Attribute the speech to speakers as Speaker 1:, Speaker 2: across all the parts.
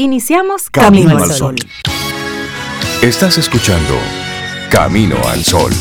Speaker 1: Iniciamos Camino, al Sol.
Speaker 2: Estás escuchando Camino al Sol.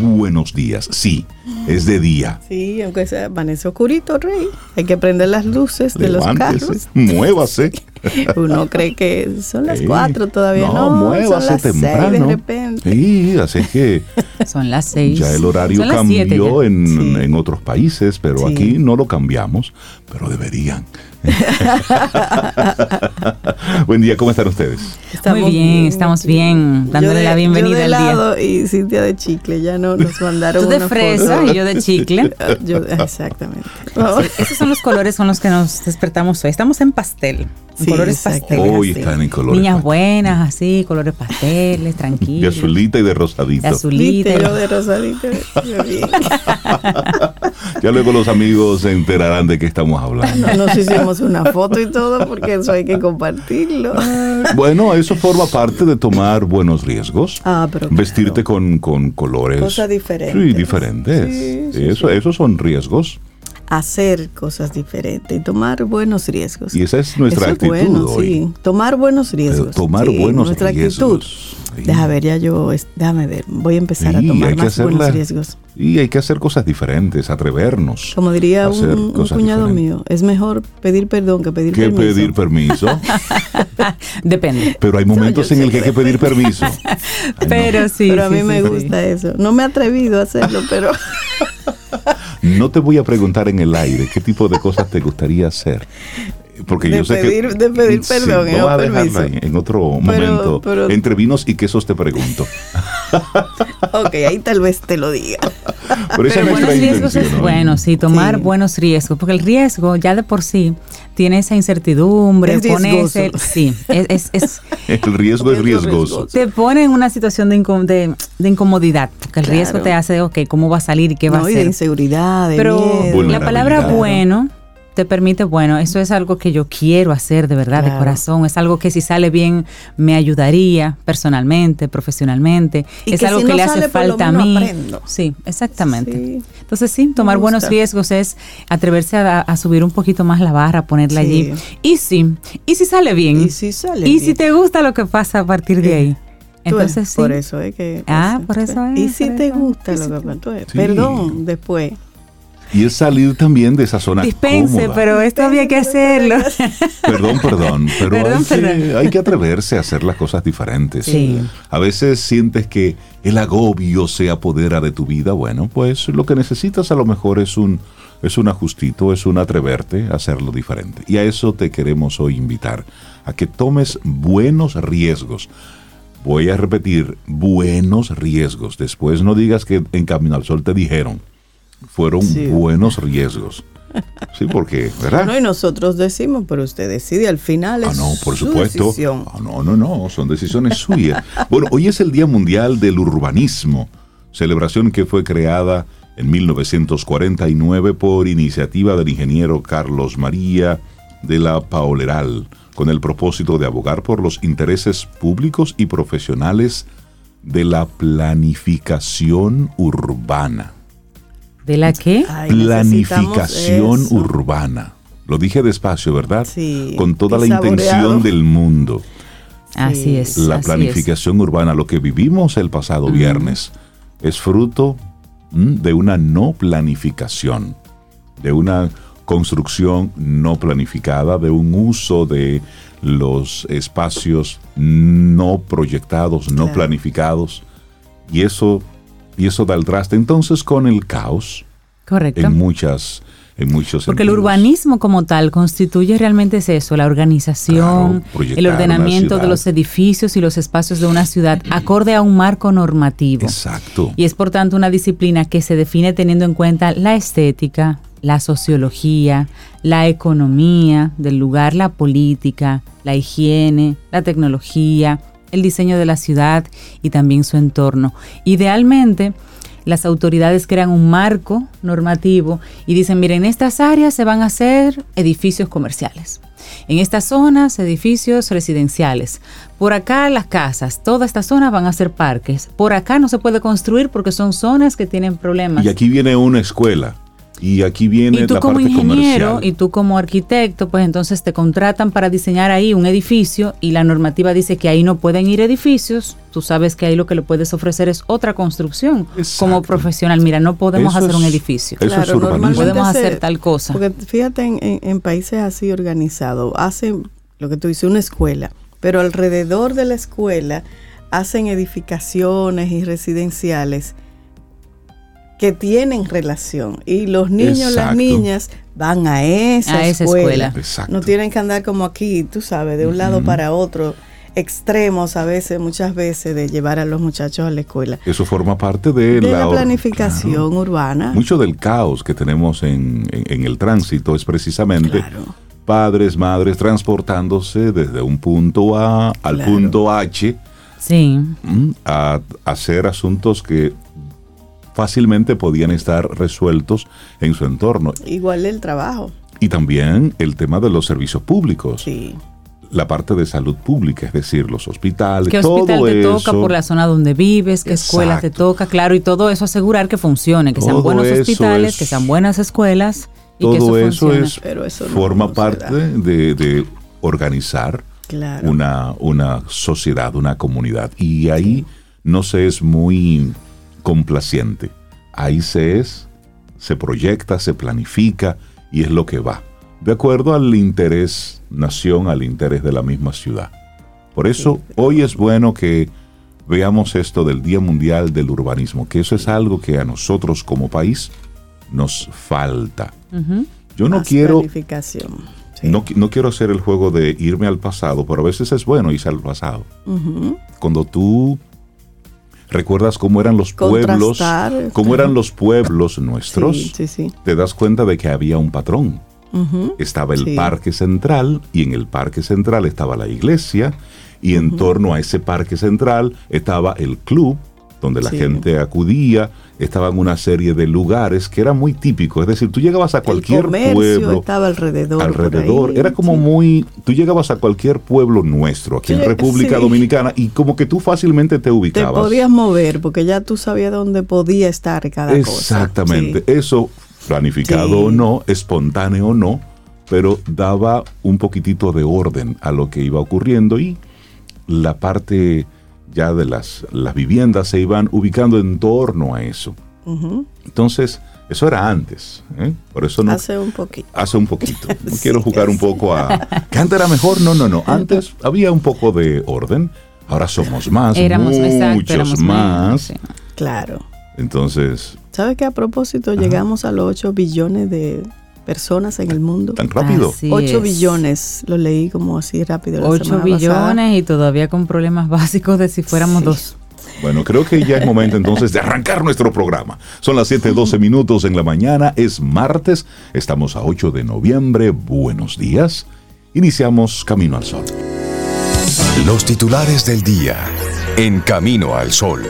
Speaker 2: Buenos días, sí, es de día.
Speaker 3: Sí, aunque sea amanece oscurito, Rey. Hay que prender las luces de los carros.
Speaker 2: Muévase.
Speaker 3: Uno cree que son las cuatro, todavía no.
Speaker 2: No, muévase temprano.
Speaker 3: Seis de repente.
Speaker 2: Sí, así que
Speaker 1: Son las seis.
Speaker 2: ya el horario
Speaker 1: Son las
Speaker 2: cambió en,
Speaker 3: Sí.
Speaker 2: en otros países, pero
Speaker 3: Sí.
Speaker 2: aquí no lo cambiamos, pero deberían. Buen día, ¿cómo están ustedes?
Speaker 1: Muy bien, estamos bien, dándole
Speaker 3: de-
Speaker 1: la bienvenida
Speaker 3: yo de
Speaker 1: al día.
Speaker 3: helado y Cintia de chicle, ya no nos mandaron
Speaker 1: Tú de
Speaker 3: una
Speaker 1: fresa
Speaker 3: foto.
Speaker 1: y yo de chicle.
Speaker 3: Yo- exactamente.
Speaker 1: Esos son los colores con los que nos despertamos hoy. Estamos en pastel, en
Speaker 3: Sí,
Speaker 1: colores pasteles.
Speaker 2: Hoy
Speaker 1: así.
Speaker 2: están en colores
Speaker 1: Niñas
Speaker 2: pastel.
Speaker 1: buenas, así, colores pasteles,
Speaker 2: De
Speaker 1: tranquilos.
Speaker 2: azulita y de rosadito.
Speaker 1: De azulita.
Speaker 3: Viste, yo de rosadito.
Speaker 2: Ya luego los amigos se enterarán de qué estamos hablando.
Speaker 3: No nos hicimos una foto y todo porque eso hay que compartirlo.
Speaker 2: Bueno, eso forma parte de tomar buenos riesgos.
Speaker 3: Ah, pero
Speaker 2: Vestirte con, con colores.
Speaker 3: Cosas diferentes.
Speaker 2: Sí, diferentes.
Speaker 3: Sí, sí,
Speaker 2: eso, Esos son riesgos.
Speaker 3: hacer cosas diferentes y tomar buenos riesgos.
Speaker 2: Y esa es nuestra
Speaker 3: Eso
Speaker 2: actitud
Speaker 3: bueno,
Speaker 2: hoy.
Speaker 3: sí. Tomar buenos riesgos.
Speaker 2: tomar
Speaker 3: sí,
Speaker 2: buenos
Speaker 3: nuestra
Speaker 2: riesgos.
Speaker 3: actitud. Deja ver, ya yo, déjame ver, voy a empezar a tomar
Speaker 2: que
Speaker 3: más buenos riesgos.
Speaker 2: Y hay que hacer cosas diferentes, atrevernos.
Speaker 3: Como diría un, cuñado
Speaker 2: diferentes.
Speaker 3: mío, es mejor pedir perdón que pedir
Speaker 2: Que
Speaker 3: permiso.
Speaker 2: pedir permiso.
Speaker 1: Depende.
Speaker 2: Pero hay momentos
Speaker 3: yo
Speaker 2: en el que hay que pedir permiso. Ay, no.
Speaker 1: Pero sí.
Speaker 3: Pero a mí
Speaker 1: sí,
Speaker 3: me
Speaker 1: sí.
Speaker 3: gusta eso. No me he atrevido a hacerlo, pero
Speaker 2: No te voy a preguntar en el aire qué tipo de cosas te gustaría hacer. Porque
Speaker 3: De
Speaker 2: yo sé
Speaker 3: pedir-
Speaker 2: que.
Speaker 3: de pedir
Speaker 2: Sí,
Speaker 3: perdón,
Speaker 2: vamos
Speaker 3: no
Speaker 2: a dejarlo
Speaker 3: permiso.
Speaker 2: ahí, en otro
Speaker 3: Pero-
Speaker 2: momento.
Speaker 3: pero-
Speaker 2: Entre vinos y quesos te pregunto.
Speaker 3: ok, ahí tal vez te lo diga.
Speaker 2: Pero
Speaker 1: Pero buenos riesgos
Speaker 2: intención.
Speaker 1: es bueno, sí, tomar
Speaker 3: Sí.
Speaker 1: buenos riesgos, porque el riesgo ya de por sí tiene esa incertidumbre,
Speaker 3: Es
Speaker 1: pone ese- sí, es, es- es-
Speaker 2: El riesgo es
Speaker 3: Es
Speaker 2: riesgoso.
Speaker 1: te pone en una situación de, incom- de, de incomodidad, porque el
Speaker 3: Claro.
Speaker 1: riesgo te hace, ok, ¿cómo va a salir y qué va
Speaker 3: no,
Speaker 1: a
Speaker 3: y de
Speaker 1: hacer?
Speaker 3: inseguridad, de
Speaker 1: Pero
Speaker 3: miedo.
Speaker 1: la palabra bueno te permite, bueno, eso es algo que yo quiero hacer de verdad, de corazón, es algo que si sale bien me ayudaría personalmente, profesionalmente,
Speaker 3: Y
Speaker 1: es
Speaker 3: que
Speaker 1: algo
Speaker 3: si
Speaker 1: que
Speaker 3: no
Speaker 1: le hace falta a mí.
Speaker 3: aprendo.
Speaker 1: Sí, exactamente.
Speaker 3: Sí.
Speaker 1: Entonces sí, tomar
Speaker 3: Me
Speaker 1: buenos riesgos es atreverse a, a subir un poquito más la barra, ponerla
Speaker 3: Sí.
Speaker 1: allí. Y sí, y si sale bien.
Speaker 3: Y si sale
Speaker 1: Y
Speaker 3: bien.
Speaker 1: si te gusta lo que pasa a partir de ahí.
Speaker 3: Tú ves,
Speaker 1: Entonces sí.
Speaker 3: Por eso es que...
Speaker 1: Ah, por eso es,
Speaker 3: Y si te gusta lo que. Perdón, después.
Speaker 2: Y es salir también de esa zona
Speaker 1: Dispense,
Speaker 2: cómoda.
Speaker 1: pero esto había que hacerlo.
Speaker 2: Perdón, perdón, pero
Speaker 1: Perdón,
Speaker 2: hay, que,
Speaker 1: perdón.
Speaker 2: hay que atreverse a hacer las cosas diferentes.
Speaker 1: Sí.
Speaker 2: A veces sientes que el agobio se apodera de tu vida. Bueno, pues lo que necesitas a lo mejor es un, es un ajustito, es un atreverte a hacerlo diferente. Y a eso te queremos hoy invitar, a que tomes buenos riesgos. Voy a repetir, buenos riesgos. Después no digas que en Camino al Sol te dijeron. Fueron
Speaker 3: Sí.
Speaker 2: buenos riesgos. Sí, porque, ¿verdad?
Speaker 3: No, y nosotros decimos, pero usted decide al final.
Speaker 2: Ah,
Speaker 3: es
Speaker 2: no, por
Speaker 3: su
Speaker 2: supuesto.
Speaker 3: decisión.
Speaker 2: Ah, no, no, no, son decisiones suyas. Bueno, hoy es el Día Mundial del Urbanismo, celebración que fue creada en 1949 por iniciativa del ingeniero Carlos María de la Paoleral, con el propósito de abogar por los intereses públicos y profesionales de la planificación urbana.
Speaker 1: ¿De la qué?
Speaker 3: Ay,
Speaker 2: Planificación
Speaker 3: eso.
Speaker 2: urbana. Lo dije despacio, ¿verdad?
Speaker 3: Sí,
Speaker 2: Con toda la intención del mundo.
Speaker 1: Así es.
Speaker 2: La
Speaker 1: así
Speaker 2: planificación urbana, lo que vivimos el pasado viernes, es fruto mm, de una no planificación, de una construcción no planificada, de un uso de los espacios no proyectados, no
Speaker 3: Claro.
Speaker 2: planificados, y eso, y eso da el traste entonces con el caos.
Speaker 1: Correcto.
Speaker 2: en muchas, en muchos
Speaker 1: Porque el urbanismo como tal constituye realmente es eso, la organización,
Speaker 2: Claro,
Speaker 1: el ordenamiento de los edificios y los espacios de una ciudad acorde a un marco normativo.
Speaker 2: Exacto.
Speaker 1: Y es por tanto una disciplina que se define teniendo en cuenta la estética, la sociología, la economía del lugar, la política, la higiene, la tecnología, el diseño de la ciudad y también su entorno. Idealmente, las autoridades crean un marco normativo y dicen, miren, en estas áreas se van a hacer edificios comerciales. En estas zonas, edificios residenciales. Por acá las casas, todas estas zonas van a ser parques. Por acá no se puede construir porque son zonas que tienen problemas.
Speaker 2: Y aquí viene una escuela. Y aquí viene
Speaker 1: y tú
Speaker 2: la
Speaker 1: como
Speaker 2: parte
Speaker 1: ingeniero
Speaker 2: comercial.
Speaker 1: y tú como arquitecto, pues entonces te contratan para diseñar ahí un edificio y la normativa dice que ahí no pueden ir edificios. Tú sabes que ahí lo que le puedes ofrecer es otra construcción.
Speaker 2: Exacto.
Speaker 1: Como profesional, mira, no podemos
Speaker 2: Eso
Speaker 1: hacer un
Speaker 2: es-
Speaker 1: edificio.
Speaker 2: Eso es
Speaker 3: Claro,
Speaker 2: urbanismo.
Speaker 3: normalmente
Speaker 1: Podemos hacer tal cosa.
Speaker 3: Porque fíjate, en, en- en países así organizados, hacen lo que tú dices, una escuela, pero alrededor de la escuela hacen edificaciones y residenciales que tienen relación. Y los niños, las niñas van a esa,
Speaker 1: A esa
Speaker 3: escuela. No tienen que andar como aquí, tú sabes, de un lado para otro, extremos a veces, muchas veces, de llevar a los muchachos a la escuela.
Speaker 2: Eso forma parte de,
Speaker 3: De la
Speaker 2: or-
Speaker 3: planificación urbana.
Speaker 2: Mucho del caos que tenemos en, en- en el tránsito es precisamente
Speaker 3: Claro.
Speaker 2: padres, madres transportándose desde un punto A al
Speaker 3: Claro.
Speaker 2: punto H
Speaker 1: Sí.
Speaker 2: mm, a hacer asuntos que fácilmente podían estar resueltos en su entorno.
Speaker 3: Igual el trabajo.
Speaker 2: Y también el tema de los servicios públicos,
Speaker 3: Sí.
Speaker 2: la parte de salud pública, es decir, los hospitales,
Speaker 1: ¿Qué
Speaker 2: todo
Speaker 1: hospital te
Speaker 2: eso,
Speaker 1: toca por la zona donde vives? ¿Qué escuela te
Speaker 2: Exacto.
Speaker 1: toca? Claro, y todo eso asegurar que funcione, que sean buenos
Speaker 2: eso
Speaker 1: hospitales,
Speaker 2: es-
Speaker 1: que sean buenas escuelas y que
Speaker 2: todo
Speaker 1: eso,
Speaker 2: eso
Speaker 1: funcione.
Speaker 2: es
Speaker 3: Pero eso no-
Speaker 2: forma
Speaker 3: no
Speaker 2: parte de, de organizar
Speaker 3: Claro.
Speaker 2: una, una sociedad, una comunidad. Y ahí no se es muy complaciente. Ahí se es, se proyecta, se planifica y es lo que va. De acuerdo al interés nación, al interés de la misma ciudad. Por eso hoy es bueno que veamos esto del Día Mundial del Urbanismo, que eso es algo que a nosotros como país nos falta. Yo no
Speaker 3: Más
Speaker 2: quiero.
Speaker 3: Sí.
Speaker 2: no, no quiero hacer el juego de irme al pasado, pero a veces es bueno irse al pasado. Cuando tú recuerdas cómo eran los pueblos, cómo eran los pueblos nuestros,
Speaker 3: Sí, sí, sí.
Speaker 2: te das cuenta de que había un patrón. Estaba el parque central y en el parque central estaba la iglesia y en torno a ese parque central estaba el club donde la
Speaker 3: Sí.
Speaker 2: gente acudía, estaban una serie de lugares que eran muy típicos, es decir, tú llegabas a cualquier
Speaker 3: el
Speaker 2: pueblo
Speaker 3: estaba alrededor.
Speaker 2: alrededor.
Speaker 3: ahí,
Speaker 2: Era como
Speaker 3: sí.
Speaker 2: muy. Tú llegabas a cualquier pueblo nuestro, aquí en República. Dominicana, y como que tú fácilmente te
Speaker 3: Te
Speaker 2: ubicabas.
Speaker 3: podías mover porque ya tú sabías dónde podía estar cada cosa.
Speaker 2: Exactamente.
Speaker 3: Sí.
Speaker 2: Eso, planificado o no, espontáneo o no, pero daba un poquitito de orden a lo que iba ocurriendo y la parte ya de las, las viviendas se iban ubicando en torno a eso. Entonces, eso era antes. ¿eh? Por eso no,
Speaker 3: Hace un poquito.
Speaker 2: Hace un poquito. No
Speaker 3: Sí,
Speaker 2: quiero jugar un poco a. ¿Que antes era mejor? No, no, no. Antes había un poco de orden. Ahora somos más.
Speaker 1: Éramos, exacto,
Speaker 2: muchos
Speaker 1: éramos
Speaker 2: más.
Speaker 3: Claro.
Speaker 2: Entonces,
Speaker 3: ¿Sabes que a propósito llegamos a los 8 billones de personas en el mundo?
Speaker 2: tan rápido.
Speaker 1: Así
Speaker 3: 8
Speaker 1: es.
Speaker 3: billones, lo leí como así rápido. la
Speaker 1: 8
Speaker 3: semana
Speaker 1: billones
Speaker 3: pasada.
Speaker 1: y todavía con problemas básicos de si fuéramos
Speaker 3: Sí.
Speaker 1: dos.
Speaker 2: Bueno, creo que ya es momento entonces de arrancar nuestro programa. Son las 7:12 minutos en la mañana. Es martes. Estamos a 8 de noviembre. Buenos días. Iniciamos Camino al Sol.
Speaker 4: Los titulares del día. En Camino al Sol.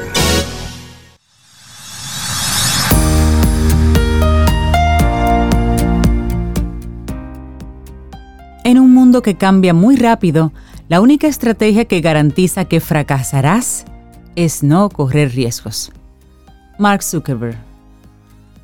Speaker 1: Que cambia muy rápido, la única estrategia que garantiza que fracasarás es no correr riesgos. Mark Zuckerberg.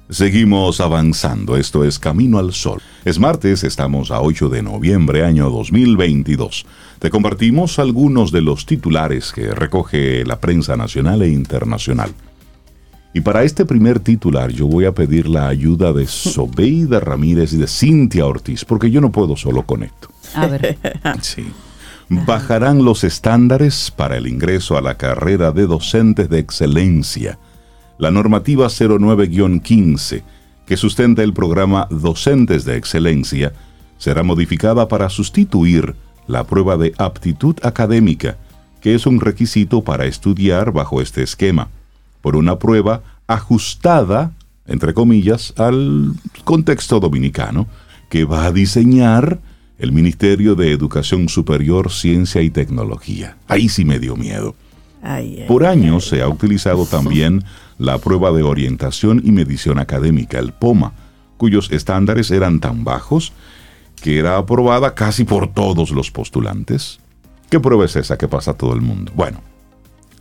Speaker 2: Seguimos avanzando, esto es Camino al Sol. Es martes, estamos a 8 de noviembre año 2022. Te compartimos algunos de los titulares que recoge la prensa nacional e internacional. Y para este primer titular yo voy a pedir la ayuda de Sobeida Ramírez y de Cintia Ortiz, porque yo no puedo solo con esto.
Speaker 1: A ver,
Speaker 2: Sí. Bajarán los estándares para el ingreso a la carrera de docentes de excelencia. La normativa 09-15, que sustenta el programa Docentes de Excelencia, será modificada para sustituir la prueba de aptitud académica, que es un requisito para estudiar bajo este esquema, por una prueba ajustada, entre comillas, al contexto dominicano, que va a diseñar el Ministerio de Educación Superior, Ciencia y Tecnología. Ahí sí me dio miedo. Por años se ha utilizado también la prueba de orientación y medición académica, el POMA, cuyos estándares eran tan bajos que era aprobada casi por todos los postulantes. ¿Qué prueba es esa que pasa a todo el mundo? Bueno,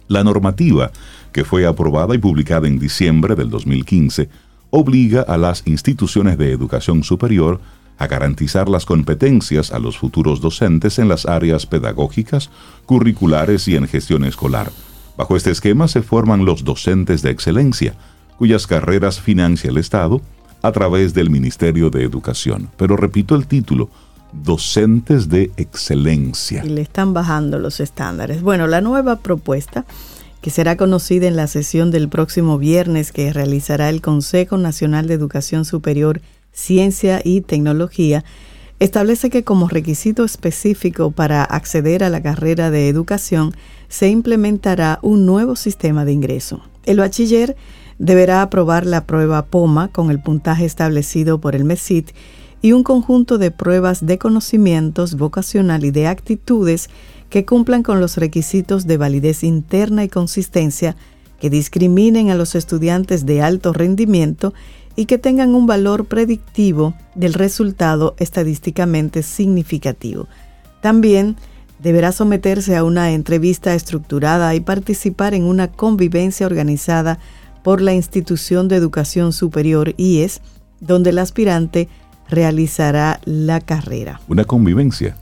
Speaker 2: la normativa que fue aprobada y publicada en diciembre del 2015 obliga a las instituciones de educación superior a garantizar las competencias a los futuros docentes en las áreas pedagógicas, curriculares y en gestión escolar. Bajo este esquema se forman los docentes de excelencia, cuyas carreras financia el Estado a través del Ministerio de Educación. Pero repito el título, docentes de excelencia.
Speaker 3: Le están bajando los estándares. Bueno, la nueva propuesta, que será conocida en la sesión del próximo viernes que realizará el Consejo Nacional de Educación Superior, Ciencia y Tecnología, establece que como requisito específico para acceder a la carrera de educación se implementará un nuevo sistema de ingreso. El bachiller deberá aprobar la prueba POMA con el puntaje establecido por el MESIT y un conjunto de pruebas de conocimientos vocacional y de actitudes que cumplan con los requisitos de validez interna y consistencia que discriminen a los estudiantes de alto rendimiento y que tengan un valor predictivo del resultado estadísticamente significativo. También deberá someterse a una entrevista estructurada y participar en una convivencia organizada por la institución de educación superior IES, donde el aspirante realizará la carrera.
Speaker 2: ¿Una convivencia?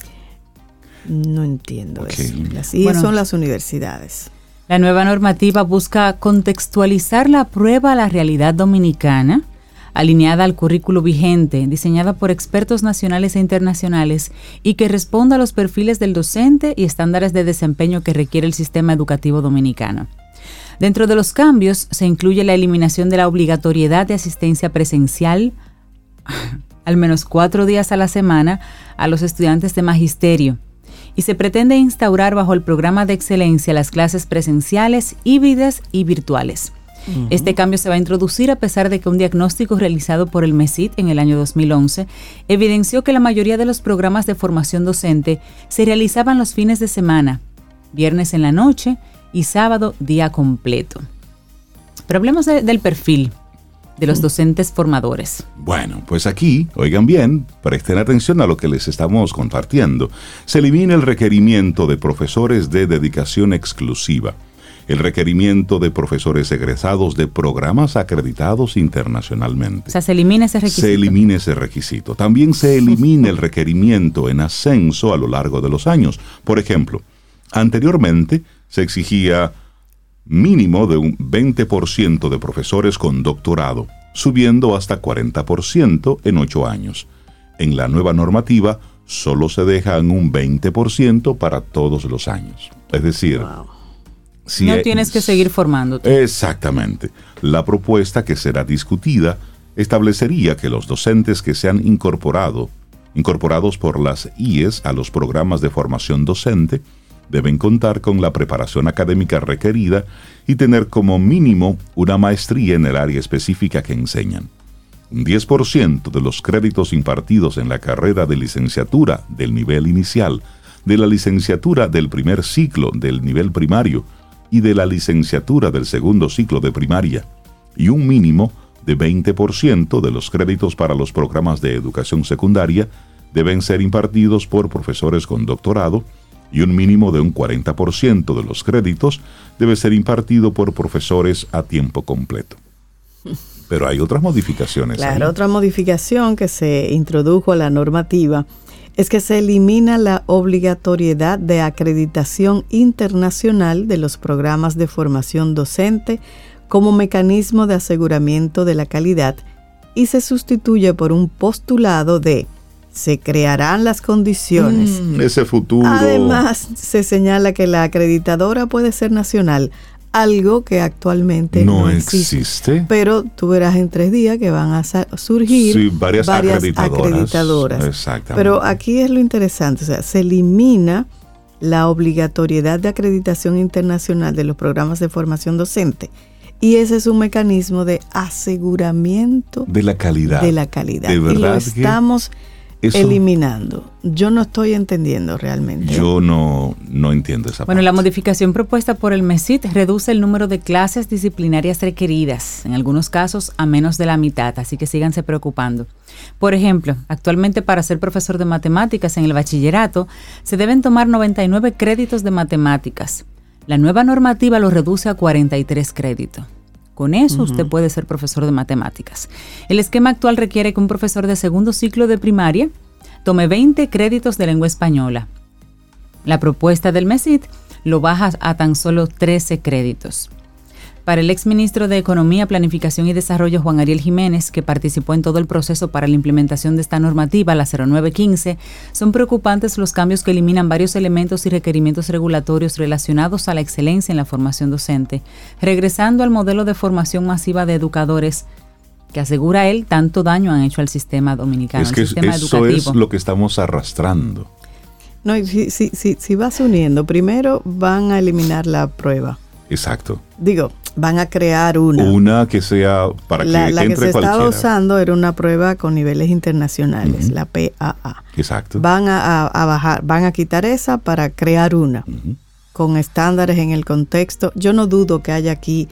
Speaker 3: No entiendo eso. Las IES son las universidades.
Speaker 1: La nueva normativa busca contextualizar la prueba a la realidad dominicana, alineada al currículo vigente, diseñada por expertos nacionales e internacionales y que responda a los perfiles del docente y estándares de desempeño que requiere el sistema educativo dominicano. Dentro de los cambios se incluye la eliminación de la obligatoriedad de asistencia presencial al menos cuatro días a la semana a los estudiantes de magisterio y se pretende instaurar bajo el programa de excelencia las clases presenciales, híbridas y virtuales. Este cambio se va a introducir a pesar de que un diagnóstico realizado por el MESIT en el año 2011 evidenció que la mayoría de los programas de formación docente se realizaban los fines de semana, viernes en la noche y sábado día completo. Pero hablemos del perfil de los docentes formadores.
Speaker 2: Bueno, pues aquí, oigan bien, presten atención a lo que les estamos compartiendo. Se elimina el requerimiento de profesores de dedicación exclusiva, el requerimiento de profesores egresados de programas acreditados internacionalmente.
Speaker 1: O sea, se elimina ese requisito.
Speaker 2: Se elimina ese requisito. También se elimina el requerimiento en ascenso a lo largo de los años. Por ejemplo, anteriormente se exigía mínimo de un 20% de profesores con doctorado, subiendo hasta 40% en ocho años. En la nueva normativa, solo se dejan un 20% para todos los años. Es decir,
Speaker 1: si no tienes que seguir formándote.
Speaker 2: Exactamente. La propuesta que será discutida establecería que los docentes que se han incorporado, incorporados por las IES a los programas de formación docente, deben contar con la preparación académica requerida y tener como mínimo una maestría en el área específica que enseñan. Un 10% de los créditos impartidos en la carrera de licenciatura del nivel inicial, de la licenciatura del primer ciclo del nivel primario y de la licenciatura del segundo ciclo de primaria, y un mínimo de 20% de los créditos para los programas de educación secundaria deben ser impartidos por profesores con doctorado y un mínimo de un 40% de los créditos debe ser impartido por profesores a tiempo completo. Pero hay otras modificaciones.
Speaker 3: Claro, otra modificación que se introdujo a la normativa es que se elimina la obligatoriedad de acreditación internacional de los programas de formación docente como mecanismo de aseguramiento de la calidad y se sustituye por un postulado de se crearán las condiciones.
Speaker 2: Mm, ese futuro.
Speaker 3: Además, se señala que la acreditadora puede ser nacional, algo que actualmente no, existe, Pero tú verás en tres días que van a surgir
Speaker 2: varias, acreditadoras.
Speaker 3: Exactamente. Pero aquí es lo interesante, o sea, se elimina la obligatoriedad de acreditación internacional de los programas de formación docente. Y ese es un mecanismo de aseguramiento
Speaker 2: de la calidad.
Speaker 3: De la calidad. y lo estamos eliminando. Yo no estoy entendiendo realmente.
Speaker 2: Yo no, no entiendo esa
Speaker 1: Bueno, la modificación propuesta por el MESIT reduce el número de clases disciplinarias requeridas, en algunos casos a menos de la mitad, así que síganse preocupando. Por ejemplo, actualmente para ser profesor de matemáticas en el bachillerato se deben tomar 99 créditos de matemáticas. La nueva normativa lo reduce a 43 créditos. Con eso usted puede ser profesor de matemáticas. El esquema actual requiere que un profesor de segundo ciclo de primaria tome 20 créditos de lengua española. La propuesta del MESID lo baja a tan solo 13 créditos. Para el exministro de Economía, Planificación y Desarrollo, Juan Ariel Jiménez, que participó en todo el proceso para la implementación de esta normativa, la 0915, son preocupantes los cambios que eliminan varios elementos y requerimientos regulatorios relacionados a la excelencia en la formación docente, regresando al modelo de formación masiva de educadores que asegura él tanto daño han hecho al sistema dominicano,
Speaker 2: es que
Speaker 1: sistema
Speaker 2: eso es lo que estamos arrastrando.
Speaker 3: No, si, si, si, si vas uniendo, primero van a eliminar la prueba.
Speaker 2: Exacto.
Speaker 3: Digo, van a crear una.
Speaker 2: Una que sea para que
Speaker 3: la, la
Speaker 2: entre
Speaker 3: que se
Speaker 2: cualquiera.
Speaker 3: estaba usando era una prueba con niveles internacionales, la PAA.
Speaker 2: Exacto.
Speaker 3: Van a, a, bajar, van a quitar esa para crear una con estándares en el contexto. Yo no dudo que haya aquí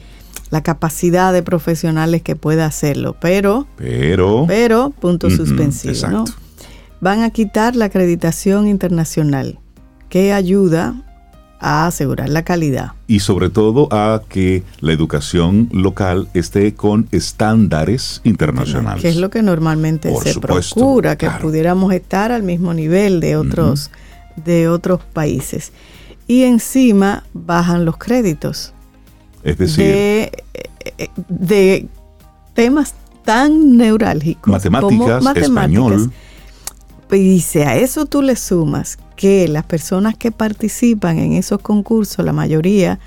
Speaker 3: la capacidad de profesionales que pueda hacerlo, pero,
Speaker 2: Pero,
Speaker 3: pero, punto suspensivo, ¿no?
Speaker 2: exacto.
Speaker 3: Van a quitar la acreditación internacional que ayuda a asegurar la calidad.
Speaker 2: y sobre todo a que la educación local esté con estándares internacionales.
Speaker 3: Que es lo que normalmente
Speaker 2: Por
Speaker 3: se
Speaker 2: supuesto,
Speaker 3: procura, que
Speaker 2: claro.
Speaker 3: pudiéramos estar al mismo nivel de otros, de otros países. Y encima bajan los créditos
Speaker 2: es decir,
Speaker 3: de, eh, de temas tan neurálgicos
Speaker 2: matemáticas,
Speaker 3: como
Speaker 2: español,
Speaker 3: Y si a eso tú le sumas que las personas que participan en esos concursos, la mayoría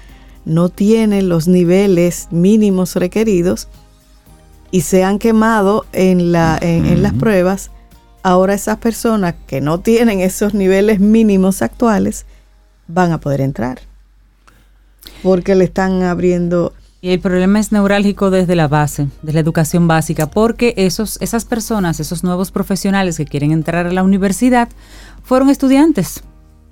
Speaker 3: no tienen los niveles mínimos requeridos y se han quemado en, la, en, en las pruebas, ahora esas personas que no tienen esos niveles mínimos actuales van a poder entrar. Porque le están abriendo
Speaker 1: Y el problema es neurálgico desde la base, de la educación básica, porque esos, esas personas, esos nuevos profesionales que quieren entrar a la universidad, fueron estudiantes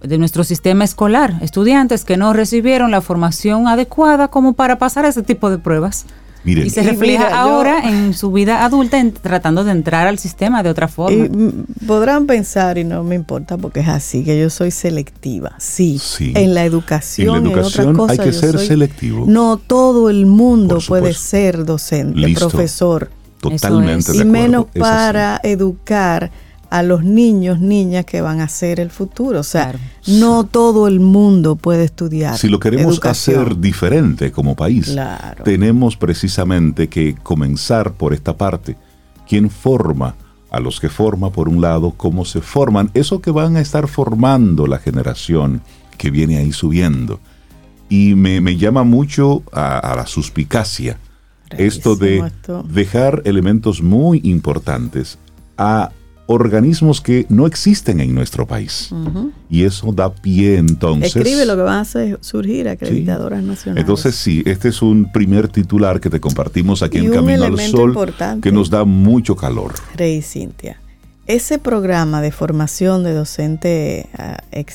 Speaker 1: de nuestro sistema escolar, estudiantes que no recibieron la formación adecuada como para pasar ese tipo de pruebas.
Speaker 2: miren,
Speaker 1: Y se
Speaker 3: Y
Speaker 1: refleja
Speaker 3: mira, yo-
Speaker 1: ahora en su vida adulta en- tratando de entrar al sistema de otra forma.
Speaker 3: Y mm, podrán pensar, y no me importa porque es así, que yo soy selectiva. Sí,
Speaker 2: Sí.
Speaker 3: en la educación,
Speaker 2: En la educación
Speaker 3: en otras
Speaker 2: hay que
Speaker 3: yo
Speaker 2: ser
Speaker 3: soy-
Speaker 2: selectivo.
Speaker 3: No todo el mundo puede ser docente,
Speaker 2: Listo.
Speaker 3: profesor.
Speaker 2: totalmente
Speaker 1: es.
Speaker 2: de
Speaker 3: Y
Speaker 2: acuerdo.
Speaker 3: menos
Speaker 2: es así.
Speaker 3: para educar a los niños, niñas que van a ser el futuro. O sea,
Speaker 1: Claro.
Speaker 3: no todo el mundo puede estudiar.
Speaker 2: Si lo queremos
Speaker 3: educación.
Speaker 2: hacer diferente como país,
Speaker 3: Claro.
Speaker 2: tenemos precisamente que comenzar por esta parte. ¿Quién forma? A los que forma, por un lado, cómo se forman, eso que van a estar formando la generación que viene ahí subiendo. Y me, me llama mucho a, a la suspicacia esto de
Speaker 3: esto.
Speaker 2: dejar elementos muy importantes a organismos que no existen en nuestro país. Y eso da pie entonces.
Speaker 3: Escribe lo que van a hacer, surgir acreditadoras nacionales.
Speaker 2: Entonces sí, este es un primer titular que te compartimos aquí
Speaker 3: Y
Speaker 2: en Camino al Sol
Speaker 3: importante.
Speaker 2: que nos da mucho calor.
Speaker 3: Rey Cintia. Ese programa de formación de docente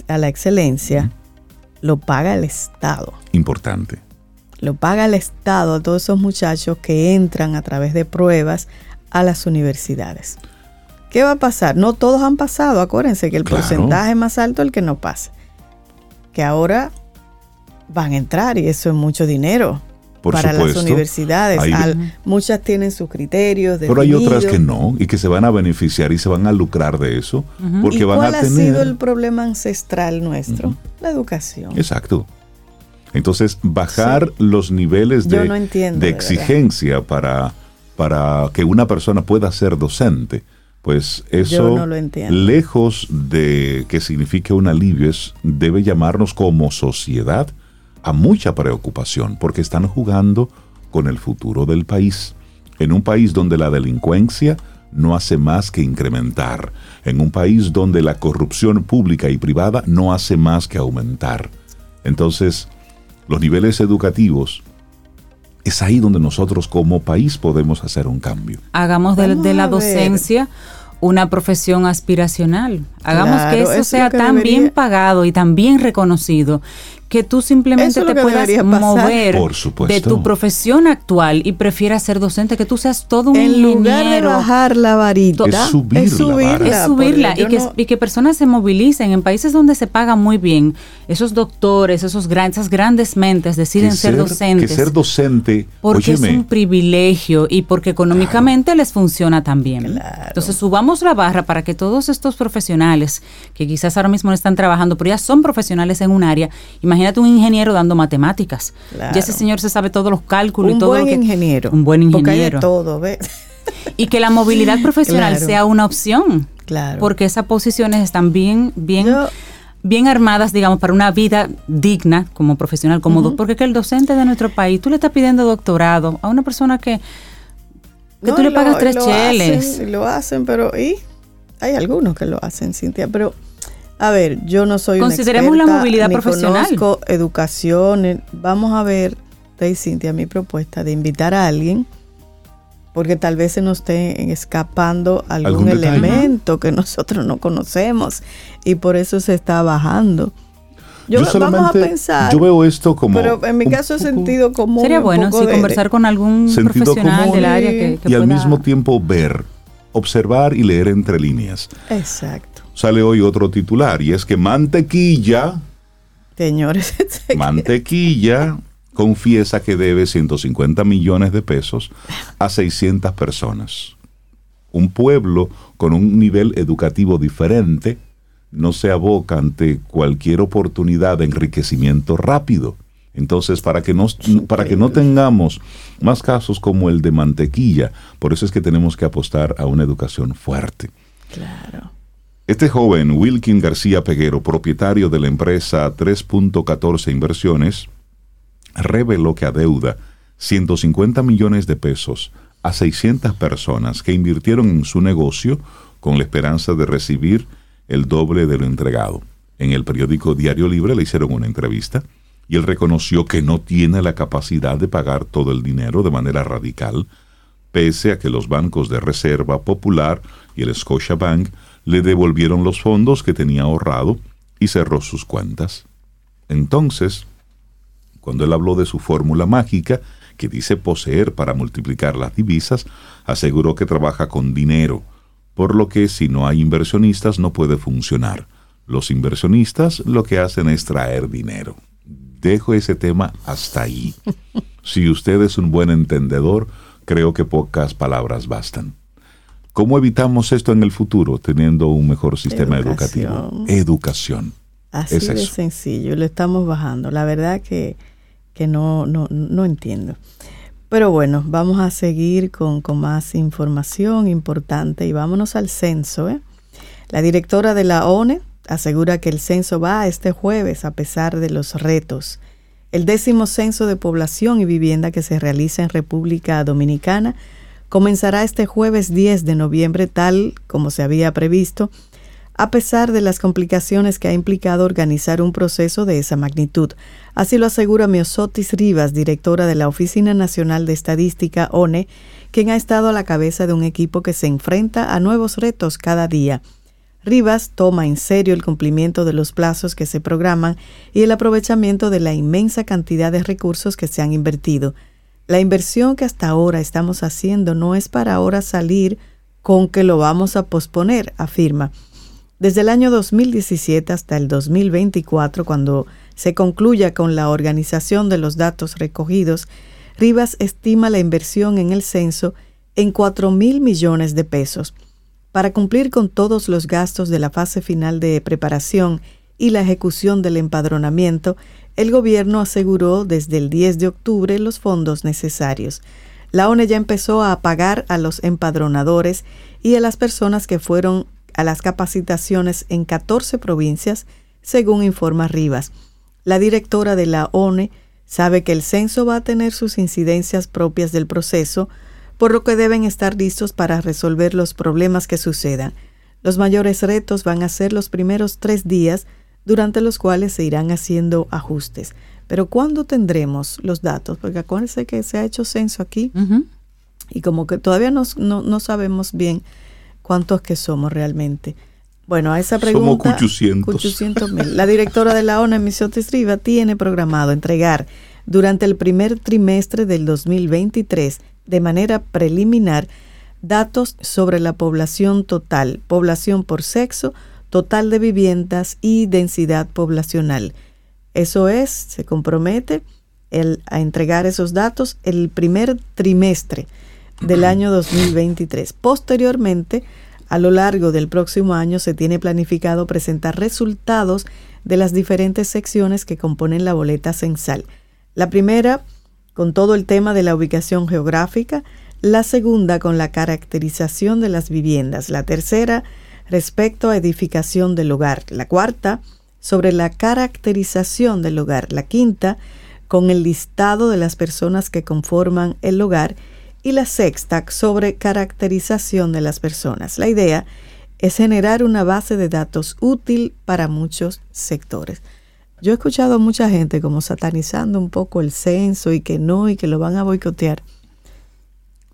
Speaker 3: a la excelencia lo paga el Estado.
Speaker 2: Importante.
Speaker 3: Lo paga el Estado a todos esos muchachos que entran a través de pruebas a las universidades. ¿Qué va a pasar? No todos han pasado. Acuérdense que el
Speaker 2: Claro.
Speaker 3: porcentaje más alto es el que no pasa. Que ahora van a entrar y eso es mucho dinero
Speaker 2: Por
Speaker 3: para
Speaker 2: supuesto.
Speaker 3: las universidades.
Speaker 2: Hay-
Speaker 3: Al- muchas tienen sus criterios.
Speaker 2: Pero hay otras que
Speaker 3: definidos.
Speaker 2: no y que se van a beneficiar y se van a lucrar de eso porque
Speaker 3: ¿Y
Speaker 2: van
Speaker 3: cuál
Speaker 2: a
Speaker 3: ha
Speaker 2: tener.
Speaker 3: sido el problema ancestral nuestro? La educación.
Speaker 2: Exacto. Entonces, bajar los niveles de,
Speaker 3: no entiendo,
Speaker 2: de
Speaker 3: de verdad.
Speaker 2: exigencia para, para que una persona pueda ser docente, pues eso,
Speaker 3: no lo entiendo.
Speaker 2: lejos de que signifique un alivio, es, debe llamarnos como sociedad a mucha preocupación, porque están jugando con el futuro del país. En un país donde la delincuencia no hace más que incrementar, en un país donde la corrupción pública y privada no hace más que aumentar. Entonces, los niveles educativos, es ahí donde nosotros como país podemos hacer un cambio.
Speaker 1: Hagamos de, la
Speaker 3: a ver.
Speaker 1: Una profesión aspiracional. Hagamos
Speaker 3: Claro,
Speaker 1: que eso sea tan
Speaker 3: debería-
Speaker 1: bien pagado y tan bien reconocido que tú simplemente te puedas mover de tu profesión actual y prefieras ser docente, que tú seas todo un
Speaker 3: En lugar de bajar la varita,
Speaker 2: Es subir
Speaker 3: es
Speaker 2: la vara.
Speaker 3: subirla.
Speaker 1: es subirla y que,
Speaker 3: no-
Speaker 1: y que personas se movilicen en países donde se paga muy bien. Esos doctores, esos gran, esas grandes mentes deciden
Speaker 2: Que
Speaker 1: ser, docentes.
Speaker 2: Que ser docente,
Speaker 1: porque
Speaker 2: óyeme,
Speaker 1: es un privilegio y porque económicamente les funciona también.
Speaker 3: Claro.
Speaker 1: Entonces subamos la barra para que todos estos profesionales que quizás ahora mismo no están trabajando, pero ya son profesionales en un área, imagínate un ingeniero dando matemáticas.
Speaker 3: Claro.
Speaker 1: Ya ese señor se sabe todos los cálculos y
Speaker 3: un
Speaker 1: todo
Speaker 3: buen
Speaker 1: lo que
Speaker 3: ingeniero.
Speaker 1: un buen
Speaker 3: Porque hay de
Speaker 1: ingeniero.
Speaker 3: todo, ¿ves?
Speaker 1: Y que la movilidad profesional
Speaker 3: Claro.
Speaker 1: sea una opción.
Speaker 3: Claro.
Speaker 1: Porque esas posiciones están bien, bien,
Speaker 3: Yo-
Speaker 1: bien armadas, digamos, para una vida digna como profesional, como doc- porque que el docente de nuestro país, tú le estás pidiendo doctorado a una persona que, que
Speaker 3: No,
Speaker 1: tú le
Speaker 3: y
Speaker 1: pagas tres
Speaker 3: lo
Speaker 1: cheles.
Speaker 3: hacen, y lo hacen, pero y hay algunos que lo hacen, Cintia, pero a ver, yo no soy una
Speaker 1: Consideremos la
Speaker 3: experta,
Speaker 1: movilidad
Speaker 3: ni
Speaker 1: profesional.
Speaker 3: Conozco educación, eh, vamos a ver, Rey Cintia, mi propuesta de invitar a alguien porque tal vez se nos esté escapando algún,
Speaker 2: Algún detalle.
Speaker 3: elemento que nosotros no conocemos y por eso se está bajando.
Speaker 2: yo
Speaker 3: Yo, vamos a
Speaker 2: solamente,
Speaker 3: pensar,
Speaker 2: yo veo esto como...
Speaker 3: pero en mi caso es sentido común.
Speaker 1: Sería
Speaker 3: un
Speaker 1: bueno
Speaker 3: poco
Speaker 1: sí,
Speaker 3: de-
Speaker 1: conversar con algún
Speaker 2: Sentido
Speaker 1: profesional
Speaker 2: común
Speaker 1: del área que, que
Speaker 2: y al
Speaker 1: pueda-
Speaker 2: mismo tiempo ver, observar y leer entre líneas.
Speaker 3: Exacto.
Speaker 2: Sale hoy otro titular y es que Mantequilla,
Speaker 3: Señores,
Speaker 2: Mantequilla confiesa que debe 150 millones de pesos a 600 personas. Un pueblo con un nivel educativo diferente no se aboca ante cualquier oportunidad de enriquecimiento rápido. Entonces, para que, no, para que no tengamos más casos como el de mantequilla, por eso es que tenemos que apostar a una educación fuerte.
Speaker 3: claro.
Speaker 2: Este joven, Wilkin García Peguero, propietario de la empresa 3.14 Inversiones, reveló que adeuda 150 millones de pesos a 600 personas que invirtieron en su negocio con la esperanza de recibir el doble de lo entregado. En el periódico Diario Libre le hicieron una entrevista y él reconoció que no tiene la capacidad de pagar todo el dinero de manera radical, pese a que los bancos de Reserva Popular y el Scotiabank le devolvieron los fondos que tenía ahorrado y cerró sus cuentas. Entonces, cuando él habló de su fórmula mágica, que dice poseer para multiplicar las divisas, aseguró que trabaja con dinero, por lo que si no hay inversionistas no puede funcionar. Los inversionistas lo que hacen es traer dinero. Dejo ese tema hasta ahí. Si usted es un buen entendedor, creo que pocas palabras bastan. ¿Cómo evitamos esto en el futuro teniendo un mejor sistema
Speaker 3: Educación.
Speaker 2: educativo? Educación.
Speaker 3: Así
Speaker 2: Es
Speaker 3: de
Speaker 2: eso.
Speaker 3: sencillo, lo estamos bajando. La verdad que, que no, no, no entiendo. Pero bueno, vamos a seguir con, con más información importante y vámonos al censo. ¿eh? La directora de la ONE asegura que el censo va este jueves a pesar de los retos. El décimo censo de población y vivienda que se realiza en República Dominicana comenzará este jueves 10 de noviembre tal como se había previsto, a pesar de las complicaciones que ha implicado organizar un proceso de esa magnitud. Así lo asegura Miosotis Rivas, directora de la Oficina Nacional de Estadística ONE, quien ha estado a la cabeza de un equipo que se enfrenta a nuevos retos cada día. Rivas toma en serio el cumplimiento de los plazos que se programan y el aprovechamiento de la inmensa cantidad de recursos que se han invertido. La inversión que hasta ahora estamos haciendo no es para ahora salir con que lo vamos a posponer, afirma. Desde el año 2017 hasta el 2024, cuando se concluya con la organización de los datos recogidos, Rivas estima la inversión en el censo en 4 mil millones de pesos. Para cumplir con todos los gastos de la fase final de preparación y la ejecución del empadronamiento, el gobierno aseguró desde el 10 de octubre los fondos necesarios. La ONE ya empezó a pagar a los empadronadores y a las personas que fueron a las capacitaciones en 14 provincias, según informa Rivas. La directora de la ONE sabe que el censo va a tener sus incidencias propias del proceso, por lo que deben estar listos para resolver los problemas que sucedan. Los mayores retos van a ser los primeros tres días, durante los cuales se irán haciendo ajustes. Pero ¿cuándo tendremos los datos? Porque acuérdense que se ha hecho censo aquí y como que todavía no, no, no sabemos bien cuántos que somos realmente. Bueno, a esa pregunta.
Speaker 2: Somos 800.
Speaker 3: 800 mil. La directora de la ONU, Misotis Riva, tiene programado entregar durante el primer trimestre del 2023, de manera preliminar, datos sobre la población total, población por sexo, total de viviendas y densidad poblacional. Eso es, se compromete el, a entregar esos datos el primer trimestre del año 2023. Posteriormente, a lo largo del próximo año se tiene planificado presentar resultados de las diferentes secciones que componen la boleta censal. La primera, con todo el tema de la ubicación geográfica, la segunda, con la caracterización de las viviendas, la tercera, respecto a edificación del hogar, la cuarta, sobre la caracterización del hogar, la quinta, con el listado de las personas que conforman el hogar, y la sexta sobre caracterización de las personas. La idea es generar una base de datos útil para muchos sectores. Yo he escuchado a mucha gente como satanizando un poco el censo y que no y que lo van a boicotear.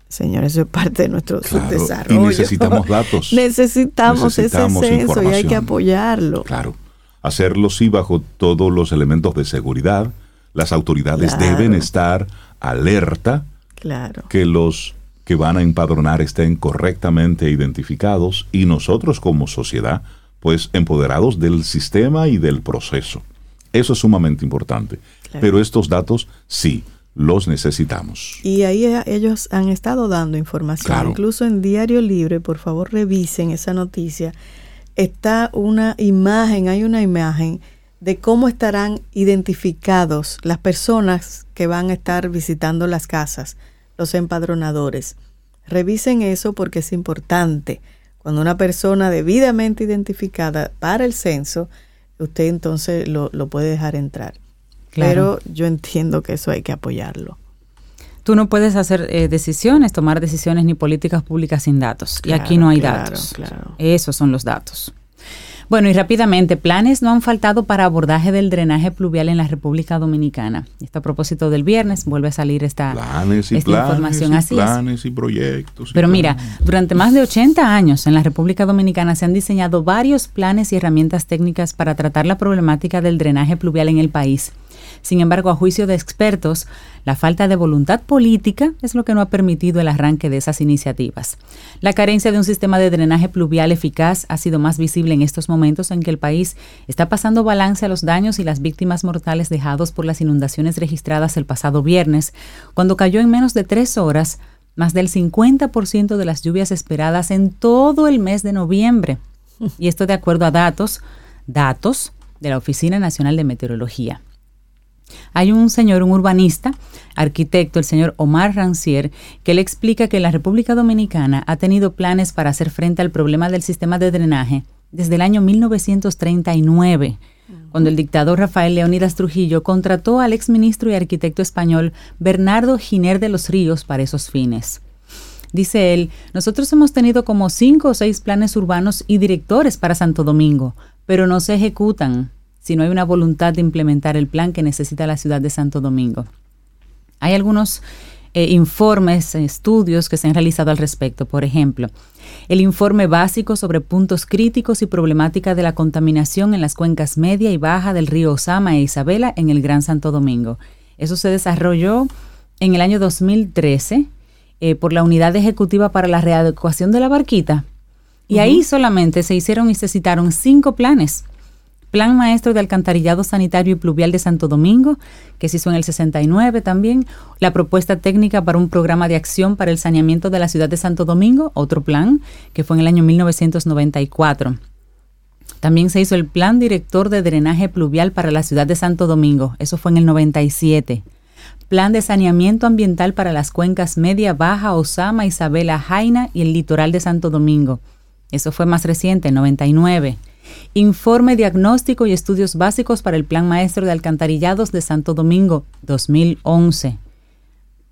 Speaker 3: Señores, eso es parte de nuestro desarrollo.
Speaker 2: Y necesitamos datos.
Speaker 3: necesitamos, ese censo y hay que apoyarlo.
Speaker 2: Claro. Hacerlo sí bajo todos los elementos de seguridad. Las autoridades deben estar alerta
Speaker 3: Claro.
Speaker 2: Que los que van a empadronar estén correctamente identificados y nosotros como sociedad, pues empoderados del sistema y del proceso. Eso es sumamente importante. Pero estos datos sí los necesitamos.
Speaker 3: Y ahí eh, ellos han estado dando información. Incluso en Diario Libre, por favor revisen esa noticia. Está una imagen, hay una imagen de cómo estarán identificados las personas que van a estar visitando las casas los empadronadores. Revisen eso porque es importante. Cuando una persona debidamente identificada para el censo, usted entonces lo, puede dejar entrar. Pero yo entiendo que eso hay que apoyarlo.
Speaker 1: Tú no puedes hacer eh, decisiones, tomar decisiones ni políticas públicas sin datos. y aquí no hay datos. Esos son los datos. Bueno, y rápidamente, planes no han faltado para abordaje del drenaje pluvial en la República Dominicana. Esto a propósito del viernes, vuelve a salir esta,
Speaker 2: planes y información.
Speaker 1: Y
Speaker 2: planes y proyectos.
Speaker 1: Pero mira, durante más de 80 años en la República Dominicana se han diseñado varios planes y herramientas técnicas para tratar la problemática del drenaje pluvial en el país. Sin embargo, a juicio de expertos, la falta de voluntad política es lo que no ha permitido el arranque de esas iniciativas. La carencia de un sistema de drenaje pluvial eficaz ha sido más visible en estos momentos en que el país está pasando balance a los daños y las víctimas mortales dejados por las inundaciones registradas el pasado viernes, cuando cayó en menos de tres horas más del 50% de las lluvias esperadas en todo el mes de noviembre. Y esto de acuerdo a datos, datos de la Oficina Nacional de Meteorología. Hay un señor, un urbanista, arquitecto, el señor Omar Rancier, que le explica que la República Dominicana ha tenido planes para hacer frente al problema del sistema de drenaje desde el año 1939, cuando el dictador Rafael Leónidas Trujillo contrató al exministro y arquitecto español Bernardo Giner de los Ríos para esos fines. Dice él, nosotros hemos tenido como cinco o seis planes urbanos y directores para Santo Domingo, pero no se ejecutan si no hay una voluntad de implementar el plan que necesita la ciudad de Santo Domingo. Hay algunos eh, informes, estudios que se han realizado al respecto. Por ejemplo, el informe básico sobre puntos críticos y problemática de la contaminación en las cuencas media y baja del río Osama e Isabela en el Gran Santo Domingo. Eso se desarrolló en el año 2013 eh, por la Unidad Ejecutiva para la Readecuación de la Barquita. Y ahí solamente se hicieron y se citaron cinco planes Plan Maestro de Alcantarillado Sanitario y Pluvial de Santo Domingo, que se hizo en el 69 también, la propuesta técnica para un programa de acción para el saneamiento de la ciudad de Santo Domingo, otro plan, que fue en el año 1994. También se hizo el Plan Director de Drenaje Pluvial para la ciudad de Santo Domingo, eso fue en el 97. Plan de saneamiento ambiental para las cuencas Media, Baja, Osama, Isabela, Jaina y el litoral de Santo Domingo. Eso fue más reciente, en 99. Informe diagnóstico y estudios básicos para el Plan Maestro de Alcantarillados de Santo Domingo 2011.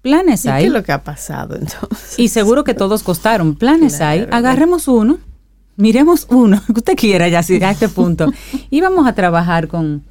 Speaker 1: Planes hay.
Speaker 3: ¿Qué es lo que ha pasado entonces?
Speaker 1: Y seguro que todos costaron. Planes hay. Agarremos uno, miremos uno, que usted quiera ya a este punto. y vamos a trabajar con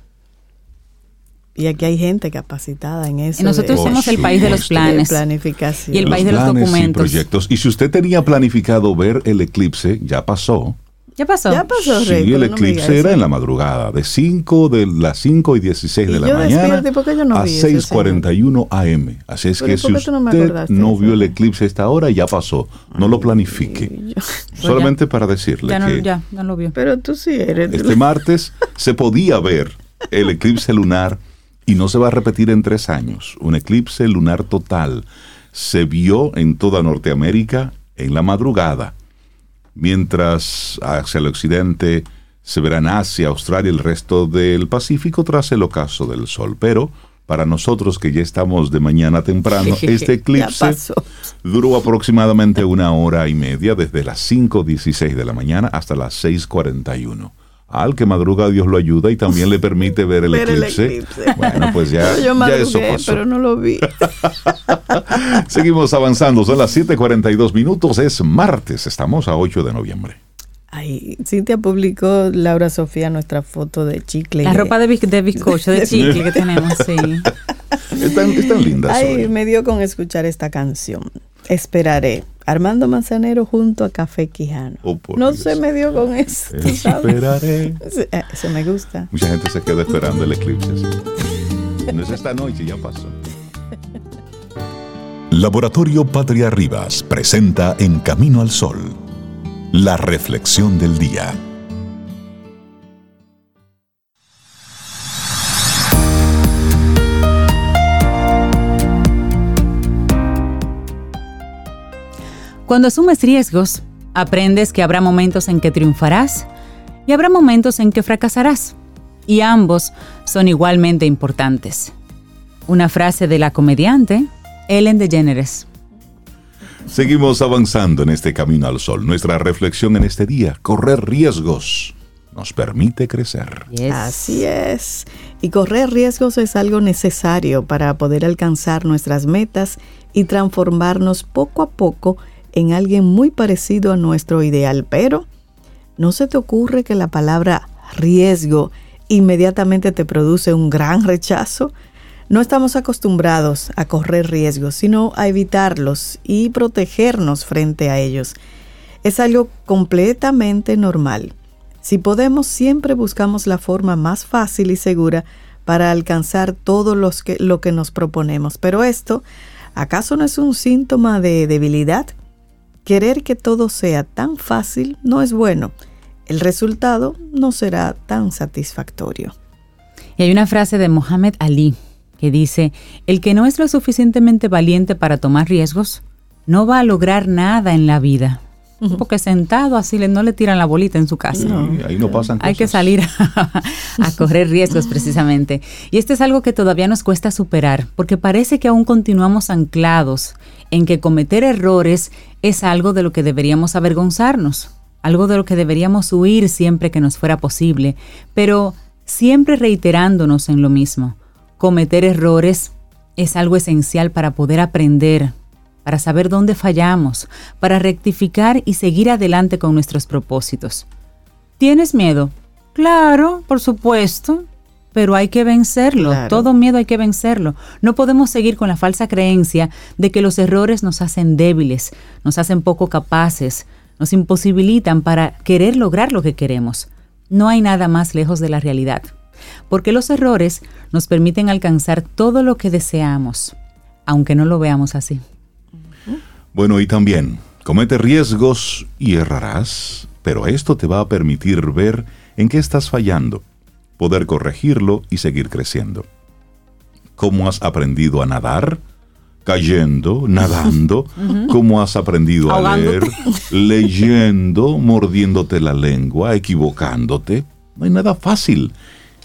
Speaker 3: Y aquí hay gente capacitada en eso.
Speaker 1: Y nosotros
Speaker 2: de-
Speaker 1: somos
Speaker 2: Oh,
Speaker 1: el país de los planes.
Speaker 3: de planificación.
Speaker 1: Y el
Speaker 2: Los
Speaker 1: país de los
Speaker 2: planes y
Speaker 1: documentos.
Speaker 2: proyectos. Y si usted tenía planificado ver el eclipse, ya pasó.
Speaker 1: ¿Ya pasó?
Speaker 3: Ya pasó,
Speaker 2: Sí,
Speaker 3: Rey,
Speaker 2: el
Speaker 3: no
Speaker 2: eclipse era en la madrugada, de 5 de las 5 y 16 de
Speaker 3: Y
Speaker 2: la
Speaker 3: yo
Speaker 2: mañana
Speaker 3: despierto, ¿y por qué yo no
Speaker 2: a
Speaker 3: vi eso,
Speaker 2: 6:41 AM. Así es que
Speaker 3: ¿y por
Speaker 2: si
Speaker 3: no
Speaker 2: usted
Speaker 3: acordaste
Speaker 2: no
Speaker 3: eso?
Speaker 2: vio el eclipse a esta hora, ya pasó. No lo planifique. Solamente para decirle
Speaker 1: Ya no,
Speaker 2: que
Speaker 1: ya, no lo vio.
Speaker 3: Pero tú sí eres.
Speaker 2: este martes se podía ver el eclipse lunar y no se va a repetir en tres años. Un eclipse lunar total se vio en toda Norteamérica en la madrugada, mientras hacia el occidente se verá en Asia, Australia y el resto del Pacífico tras el ocaso del sol. Pero para nosotros que ya estamos de mañana temprano, este eclipse duró aproximadamente una hora y media desde las 5.16 de la mañana hasta las 6.41. Al que madruga Dios lo ayuda y también le permite ver el,
Speaker 3: Ver el
Speaker 2: eclipse. Bueno, pues ya,
Speaker 3: Yo
Speaker 2: ya
Speaker 3: madrugué,
Speaker 2: eso pasó.
Speaker 3: pero no lo vi.
Speaker 2: Seguimos avanzando, son las 7.42 minutos, es martes, estamos a 8 de noviembre.
Speaker 3: Ay, Cintia publicó, Laura Sofía, nuestra foto de chicle.
Speaker 1: La ropa de, biz- de bizcocho, de chicle que tenemos, sí.
Speaker 2: Están, están lindas
Speaker 3: Ay,
Speaker 2: hoy.
Speaker 3: me dio con escuchar esta canción. Esperaré. Armando Manzanero junto a Café Quijano.
Speaker 2: Oh,
Speaker 3: no
Speaker 2: Dios.
Speaker 3: se me dio con eso. ¿tú sabes?
Speaker 2: Esperaré.
Speaker 3: Eh, Eso me gusta.
Speaker 2: Mucha gente se queda esperando el eclipse. sí. No es esta noche, ya pasó.
Speaker 4: Laboratorio Patria Rivas presenta En Camino al Sol, la reflexión del día.
Speaker 1: Cuando asumes riesgos, aprendes que habrá momentos en que triunfarás y habrá momentos en que fracasarás. Y ambos son igualmente importantes. Una frase de la comediante Ellen DeGeneres.
Speaker 2: Seguimos avanzando en este camino al sol. Nuestra reflexión en este día, correr riesgos, nos permite crecer.
Speaker 1: Yes.
Speaker 3: Así es. Y correr riesgos es algo necesario para poder alcanzar nuestras metas y transformarnos poco a poco en alguien muy parecido a nuestro ideal. Pero, ¿no se te ocurre que la palabra riesgo inmediatamente te produce un gran rechazo? No estamos acostumbrados a correr riesgos, sino a evitarlos y protegernos frente a ellos. Es algo completamente normal. Si podemos, siempre buscamos la forma más fácil y segura para alcanzar todo lo que nos proponemos. Pero esto, ¿acaso no es un síntoma de debilidad? Querer que todo sea tan fácil no es bueno. El resultado no será tan satisfactorio.
Speaker 1: Y hay una frase de Mohammed Ali que dice, el que no es lo suficientemente valiente para tomar riesgos, no va a lograr nada en la vida. Porque sentado así le- no le tiran la bolita en su casa.
Speaker 2: Y ahí no pasan cosas.
Speaker 1: Hay que salir a, a correr riesgos precisamente. Y esto es algo que todavía nos cuesta superar, porque parece que aún continuamos anclados en que cometer errores es algo de lo que deberíamos avergonzarnos, algo de lo que deberíamos huir siempre que nos fuera posible, pero siempre reiterándonos en lo mismo. Cometer errores es algo esencial para poder aprender, para saber dónde fallamos, para rectificar y seguir adelante con nuestros propósitos. ¿Tienes miedo? Claro, por supuesto, pero hay que vencerlo.
Speaker 3: Claro.
Speaker 1: Todo miedo hay que vencerlo. No podemos seguir con la falsa creencia de que los errores nos hacen débiles, nos hacen poco capaces, nos imposibilitan para querer lograr lo que queremos. No hay nada más lejos de la realidad, porque los errores nos permiten alcanzar todo lo que deseamos, aunque no lo veamos así.
Speaker 2: Bueno, y también, comete riesgos y errarás, pero esto te va a permitir ver en qué estás fallando, poder corregirlo y seguir creciendo. ¿Cómo has aprendido a nadar? Cayendo, nadando. ¿Cómo has aprendido a leer? Leyendo, mordiéndote la lengua, equivocándote. No hay nada fácil,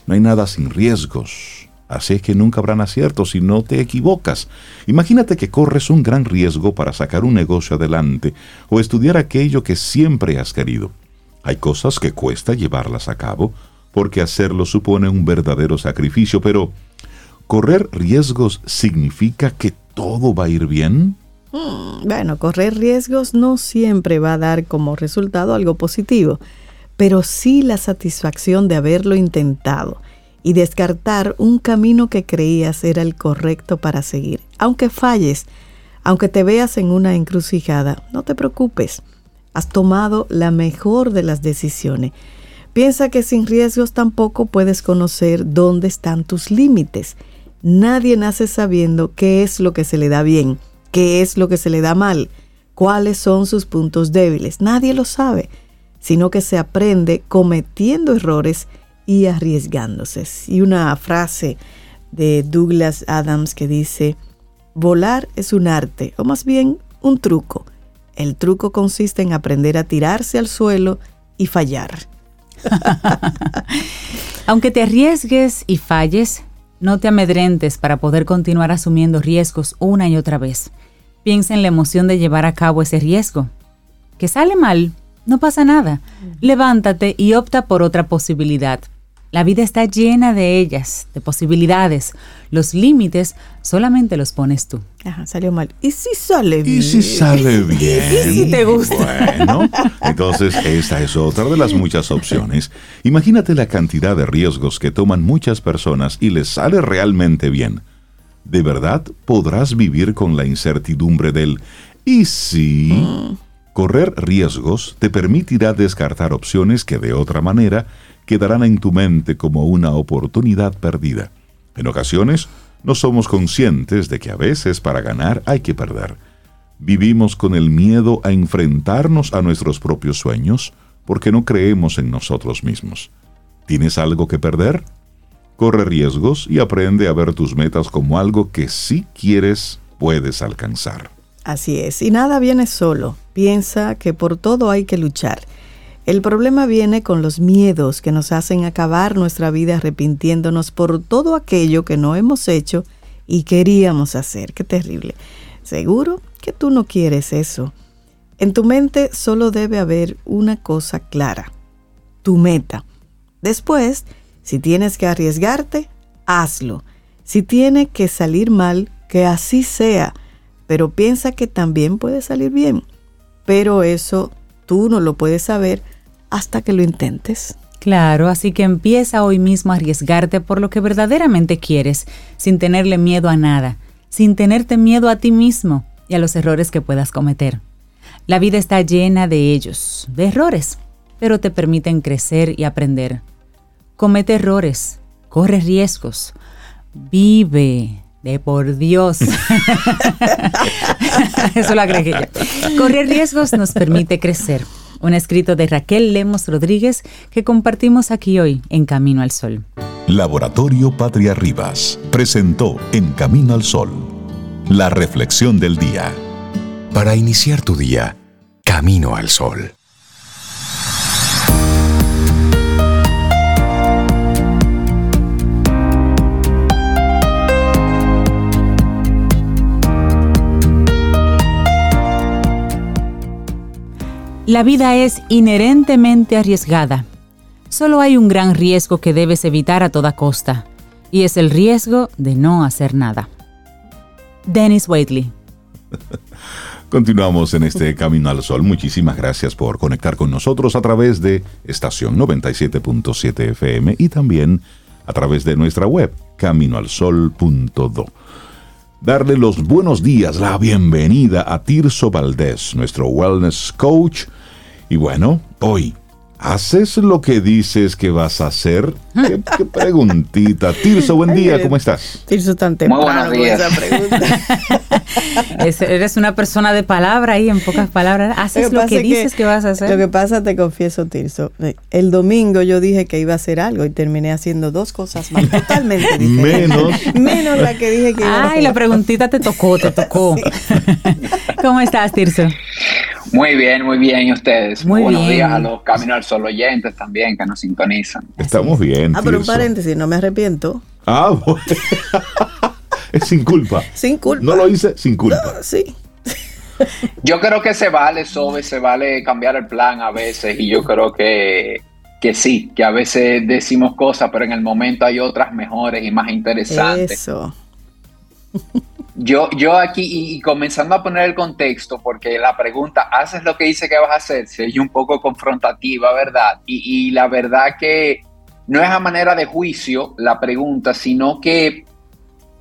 Speaker 2: no hay nada sin riesgos. Así es que nunca habrán aciertos si no te equivocas. Imagínate que corres un gran riesgo para sacar un negocio adelante o estudiar aquello que siempre has querido. Hay cosas que cuesta llevarlas a cabo porque hacerlo supone un verdadero sacrificio, pero ¿correr riesgos significa que todo va a ir bien?
Speaker 3: Bueno, correr riesgos no siempre va a dar como resultado algo positivo, pero sí la satisfacción de haberlo intentado y descartar un camino que creías era el correcto para seguir. Aunque falles, aunque te veas en una encrucijada, no te preocupes. Has tomado la mejor de las decisiones. Piensa que sin riesgos tampoco puedes conocer dónde están tus límites. Nadie nace sabiendo qué es lo que se le da bien, qué es lo que se le da mal, cuáles son sus puntos débiles. Nadie lo sabe, sino que se aprende cometiendo errores y arriesgándose. Y una frase de Douglas Adams que dice, volar es un arte, o más bien un truco. El truco consiste en aprender a tirarse al suelo y fallar.
Speaker 1: Aunque te arriesgues y falles, no te amedrentes para poder continuar asumiendo riesgos una y otra vez. Piensa en la emoción de llevar a cabo ese riesgo. Que sale mal, no pasa nada. Levántate y opta por otra posibilidad. La vida está llena de ellas, de posibilidades. Los límites solamente los pones tú.
Speaker 3: Ajá, salió mal. ¿Y si sale bien?
Speaker 2: ¿Y si sale bien?
Speaker 1: ¿Y si te gusta?
Speaker 2: Bueno, entonces esta es otra de las muchas opciones. Imagínate la cantidad de riesgos que toman muchas personas y les sale realmente bien. ¿De verdad podrás vivir con la incertidumbre del ¿y si?
Speaker 3: Mm.
Speaker 2: Correr riesgos te permitirá descartar opciones que de otra manera quedarán en tu mente como una oportunidad perdida. En ocasiones, no somos conscientes de que a veces para ganar hay que perder. Vivimos con el miedo a enfrentarnos a nuestros propios sueños porque no creemos en nosotros mismos. ¿Tienes algo que perder? Corre riesgos y aprende a ver tus metas como algo que si quieres puedes alcanzar.
Speaker 3: Así es, y nada viene solo. Piensa que por todo hay que luchar. El problema viene con los miedos que nos hacen acabar nuestra vida arrepintiéndonos por todo aquello que no hemos hecho y queríamos hacer. Qué terrible. Seguro que tú no quieres eso. En tu mente solo debe haber una cosa clara, tu meta. Después, si tienes que arriesgarte, hazlo. Si tiene que salir mal, que así sea pero piensa que también puede salir bien. Pero eso tú no lo puedes saber hasta que lo intentes.
Speaker 1: Claro, así que empieza hoy mismo a arriesgarte por lo que verdaderamente quieres, sin tenerle miedo a nada, sin tenerte miedo a ti mismo y a los errores que puedas cometer. La vida está llena de ellos, de errores, pero te permiten crecer y aprender. Comete errores, corre riesgos, vive, de por Dios. Eso lo agregué yo. Correr riesgos nos permite crecer. Un escrito de Raquel Lemos Rodríguez que compartimos aquí hoy en Camino al Sol.
Speaker 4: Laboratorio Patria Rivas presentó En Camino al Sol la reflexión del día.
Speaker 5: Para iniciar tu día, Camino al Sol.
Speaker 1: La vida es inherentemente arriesgada. Solo hay un gran riesgo que debes evitar a toda costa, y es el riesgo de no hacer nada. Dennis Waitley.
Speaker 2: Continuamos en este Camino al Sol. Muchísimas gracias por conectar con nosotros a través de estación 97.7 FM y también a través de nuestra web, caminoalsol.do darle los buenos días, la bienvenida a Tirso Valdés, nuestro wellness coach. Y bueno, hoy, ¿haces lo que dices que vas a hacer? Qué, qué preguntita. Tirso, buen día, ¿cómo estás?
Speaker 3: Tirso tan temprano con esa pregunta.
Speaker 1: Es- eres una persona de palabra ahí, en pocas palabras. Haces lo que
Speaker 3: es
Speaker 1: dices que vas a hacer.
Speaker 3: Lo que pasa, te confieso, Tirso, eh, el domingo yo dije que iba a hacer algo y terminé haciendo dos cosas más totalmente diferentes.
Speaker 2: Menos.
Speaker 3: Menos la que dije que iba a
Speaker 1: Ay,
Speaker 3: hacer.
Speaker 1: la preguntita te tocó, te tocó. ¿Cómo estás, Tirso?
Speaker 6: Muy bien, muy bien. ¿Y ustedes?
Speaker 1: Muy
Speaker 6: Buenos
Speaker 1: bien.
Speaker 6: días a los Camino al Sol oyentes también que nos sintonizan.
Speaker 2: Estamos bien.
Speaker 3: Ah, pero un paréntesis, no me arrepiento.
Speaker 2: Ah, bueno. es sin culpa.
Speaker 3: Sin culpa.
Speaker 2: No lo hice sin culpa.
Speaker 3: Sí.
Speaker 6: Yo creo que se vale, Sobe, se vale cambiar el plan a veces y yo creo que, que sí, que a veces decimos cosas, pero en el momento hay otras mejores y más interesantes.
Speaker 3: Eso.
Speaker 6: Yo, yo aquí, y, y comenzando a poner el contexto, porque la pregunta, ¿haces lo que dice que vas a hacer? Se oye un poco confrontativa, ¿verdad? Y, y la verdad que no es a manera de juicio la pregunta, sino que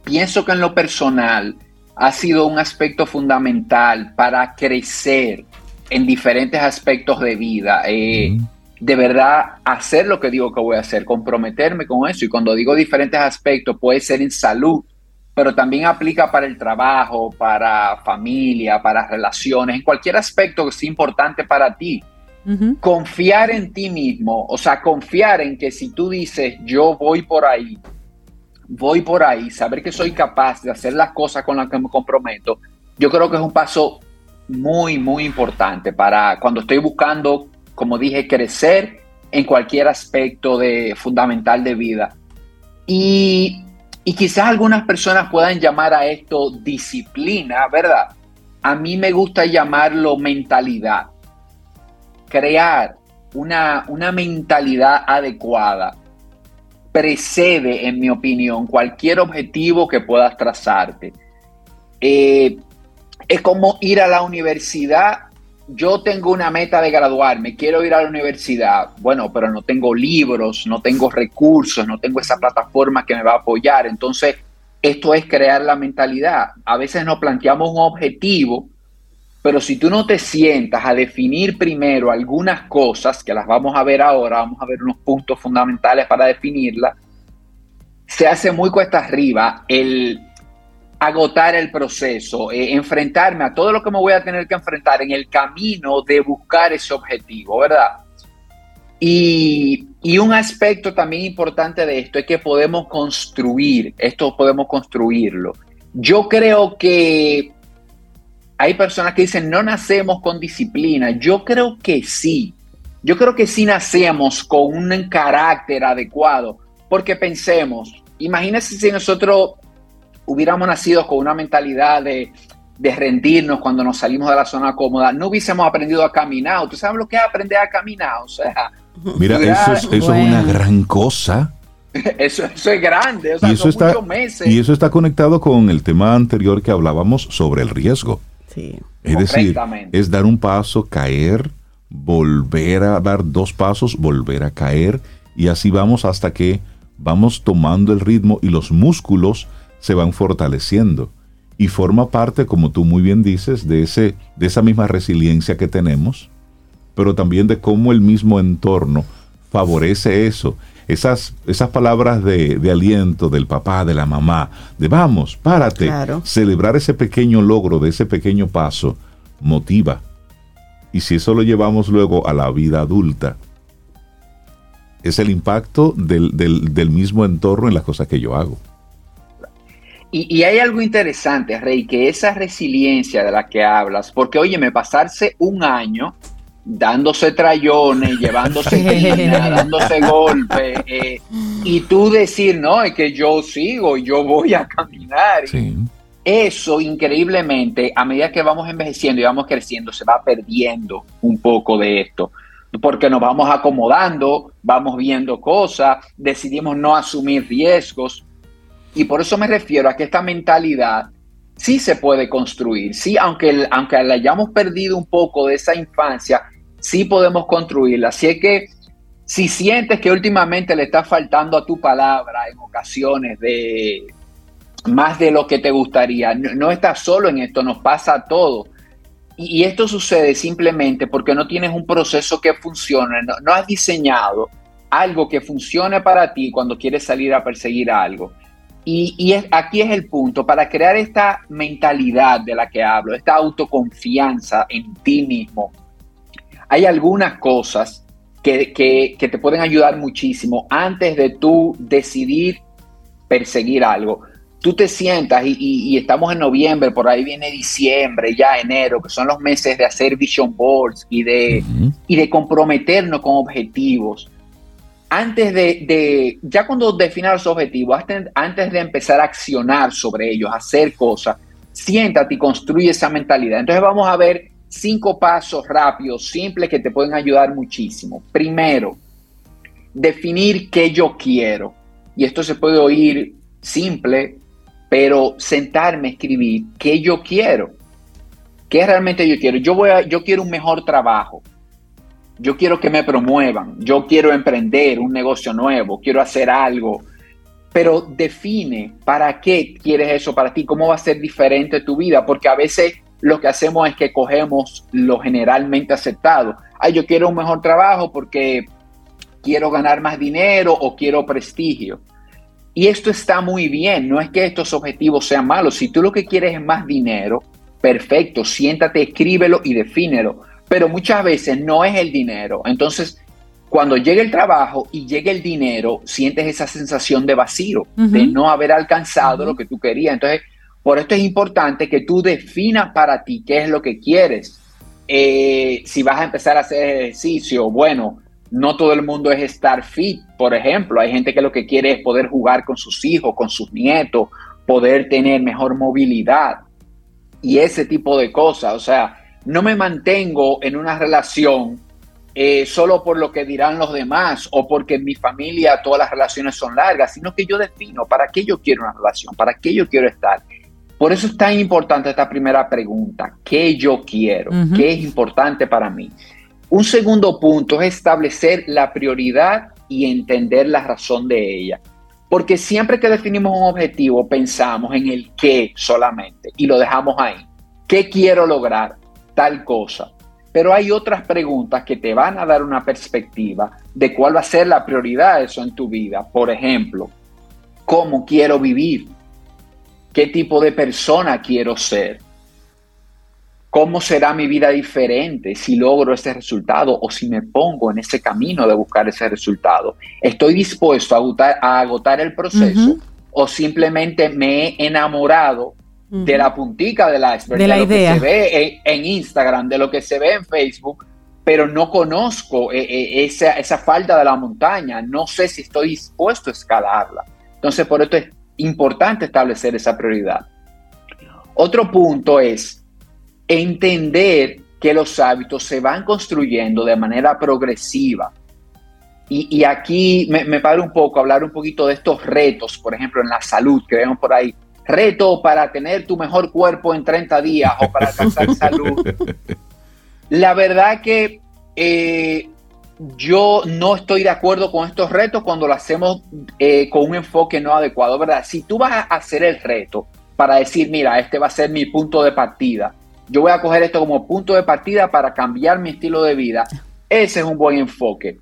Speaker 6: pienso que en lo personal ha sido un aspecto fundamental para crecer en diferentes aspectos de vida. Eh, de verdad, hacer lo que digo que voy a hacer, comprometerme con eso. Y cuando digo diferentes aspectos, puede ser en salud, pero también aplica para el trabajo, para familia, para relaciones, en cualquier aspecto que sea importante para ti. Confiar en ti mismo, o sea, confiar en que si tú dices, yo voy por ahí, voy por ahí, saber que soy capaz de hacer las cosas con las que me comprometo, yo creo que es un paso muy, muy importante para cuando estoy buscando, como dije, crecer en cualquier aspecto de, fundamental de vida. Y, y quizás algunas personas puedan llamar a esto disciplina, ¿verdad? A mí me gusta llamarlo mentalidad. Crear una, una mentalidad adecuada precede, en mi opinión, cualquier objetivo que puedas trazarte. Eh, es como ir a la universidad. Yo tengo una meta de graduarme, quiero ir a la universidad. Bueno, pero no tengo libros, no tengo recursos, no tengo esa plataforma que me va a apoyar. Entonces, esto es crear la mentalidad. A veces nos planteamos un objetivo, pero si tú no te sientas a definir primero algunas cosas, que las vamos a ver ahora, vamos a ver unos puntos fundamentales para definirla, se hace muy cuesta arriba el agotar el proceso, eh, enfrentarme a todo lo que me voy a tener que enfrentar en el camino de buscar ese objetivo, ¿verdad? Y, y, un aspecto también importante de esto es que podemos construir, esto podemos construirlo. Yo creo que hay personas que dicen, no nacemos con disciplina. Yo creo que sí. Yo creo que sí nacemos con un carácter adecuado, porque pensemos, imagínense si nosotros hubiéramos nacido con una mentalidad de, rendirnos cuando nos salimos de la zona cómoda, no hubiésemos aprendido a caminar. ¿Tú sabes lo que es aprender a caminar? O sea,
Speaker 2: Mira, eso es, eso es una gran cosa.
Speaker 6: Eso, es grande, o sea,
Speaker 2: y eso está, muchos meses. Y eso está conectado con el tema anterior que hablábamos sobre el riesgo. Es decir, es dar un paso, caer, volver a dar dos pasos, volver a caer, y así vamos hasta que vamos tomando el ritmo y los músculos se van fortaleciendo. Y forma parte, como tú muy bien dices, de, ese, de esa misma resiliencia que tenemos, pero también de cómo el mismo entorno favorece eso esas, esas palabras de, aliento del papá, de la mamá, de vamos, párate, celebrar ese pequeño logro, de ese pequeño paso, motiva. Y si eso lo llevamos luego a la vida adulta, es el impacto del, mismo entorno en las cosas que yo hago.
Speaker 6: Y, y, hay algo interesante, Rey, que esa resiliencia de la que hablas, porque oye, me pasarse un año dándose trayones, llevándose dándose golpes, eh, y tú decir, no, es que yo sigo, yo voy a caminar. Eso, increíblemente, a medida que vamos envejeciendo y vamos creciendo, se va perdiendo un poco de esto. Porque nos vamos acomodando, vamos viendo cosas, decidimos no asumir riesgos. Y por eso me refiero a que esta mentalidad sí se puede construir. Sí, aunque, aunque la hayamos perdido un poco de esa infancia, sí podemos construirla. Así es que si sientes que últimamente le está faltando a tu palabra en ocasiones de más de lo que te gustaría, no, estás solo en esto, nos pasa a todos. Y, esto sucede simplemente porque no tienes un proceso que funcione, no, has diseñado algo que funcione para ti cuando quieres salir a perseguir algo. Y, aquí es el punto, para crear esta mentalidad de la que hablo, esta autoconfianza en ti mismo, hay algunas cosas que, te pueden ayudar muchísimo antes de tú decidir perseguir algo. Tú te sientas y, estamos en noviembre, por ahí viene diciembre, ya enero, que son los meses de hacer vision boards y de, y de comprometernos con objetivos. Antes de, ya cuando definas los objetivos, antes de empezar a accionar sobre ellos, hacer cosas, siéntate y construye esa mentalidad. Entonces vamos a ver cinco pasos rápidos, simples, que te pueden ayudar muchísimo. Primero, definir qué yo quiero. Y esto se puede oír simple, pero sentarme escribir qué yo quiero. ¿Qué realmente yo quiero? Yo, voy a, yo quiero un mejor trabajo. Yo quiero que me promuevan, yo quiero emprender un negocio nuevo, quiero hacer algo, pero define para qué quieres eso para ti, cómo va a ser diferente tu vida, porque a veces lo que hacemos es que cogemos lo generalmente aceptado. Ay, yo quiero un mejor trabajo porque quiero ganar más dinero o quiero prestigio. Y esto está muy bien, no es que estos objetivos sean malos. Si tú lo que quieres es más dinero, perfecto, siéntate, escríbelo y defínelo. Pero muchas veces no es el dinero. Entonces, cuando llegue el trabajo y llegue el dinero, sientes esa sensación de vacío, de no haber alcanzado lo que tú querías. Entonces, por esto es importante que tú definas para ti qué es lo que quieres. Eh, si vas a empezar a hacer ejercicio, bueno, no todo el mundo es estar fit, por ejemplo. Hay gente que lo que quiere es poder jugar con sus hijos, con sus nietos, poder tener mejor movilidad y ese tipo de cosas. O sea, no me mantengo en una relación eh, solo por lo que dirán los demás o porque en mi familia todas las relaciones son largas, sino que yo defino para qué yo quiero una relación, para qué yo quiero estar. Por eso es tan importante esta primera pregunta, ¿qué yo quiero? ¿Qué es importante para mí? Un segundo punto es establecer la prioridad y entender la razón de ella. Porque siempre que definimos un objetivo pensamos en el qué solamente y lo dejamos ahí. ¿Qué quiero lograr? Tal cosa. Pero hay otras preguntas que te van a dar una perspectiva de cuál va a ser la prioridad de eso en tu vida. Por ejemplo, ¿cómo quiero vivir? ¿Qué tipo de persona quiero ser? ¿Cómo será mi vida diferente si logro ese resultado o si me pongo en ese camino de buscar ese resultado? ¿Estoy dispuesto a agotar, el proceso o simplemente me he enamorado de la puntica de la
Speaker 1: de, la lo idea.
Speaker 6: que se ve en, Instagram, de lo que se ve en Facebook, pero no conozco eh, eh, esa, esa falda de la montaña, no sé si estoy dispuesto a escalarla. Entonces, por esto es importante establecer esa prioridad. Otro punto es entender que los hábitos se van construyendo de manera progresiva. Y, aquí me, me paro un poco, hablar un poquito de estos retos, por ejemplo, en la salud que vemos por ahí. Reto para tener tu mejor cuerpo en 30 días o para alcanzar salud. La verdad que eh, yo no estoy de acuerdo con estos retos cuando lo hacemos eh, con un enfoque no adecuado, ¿verdad? Si tú vas a hacer el reto para decir, mira, este va a ser mi punto de partida, yo voy a coger esto como punto de partida para cambiar mi estilo de vida. Ese es un buen enfoque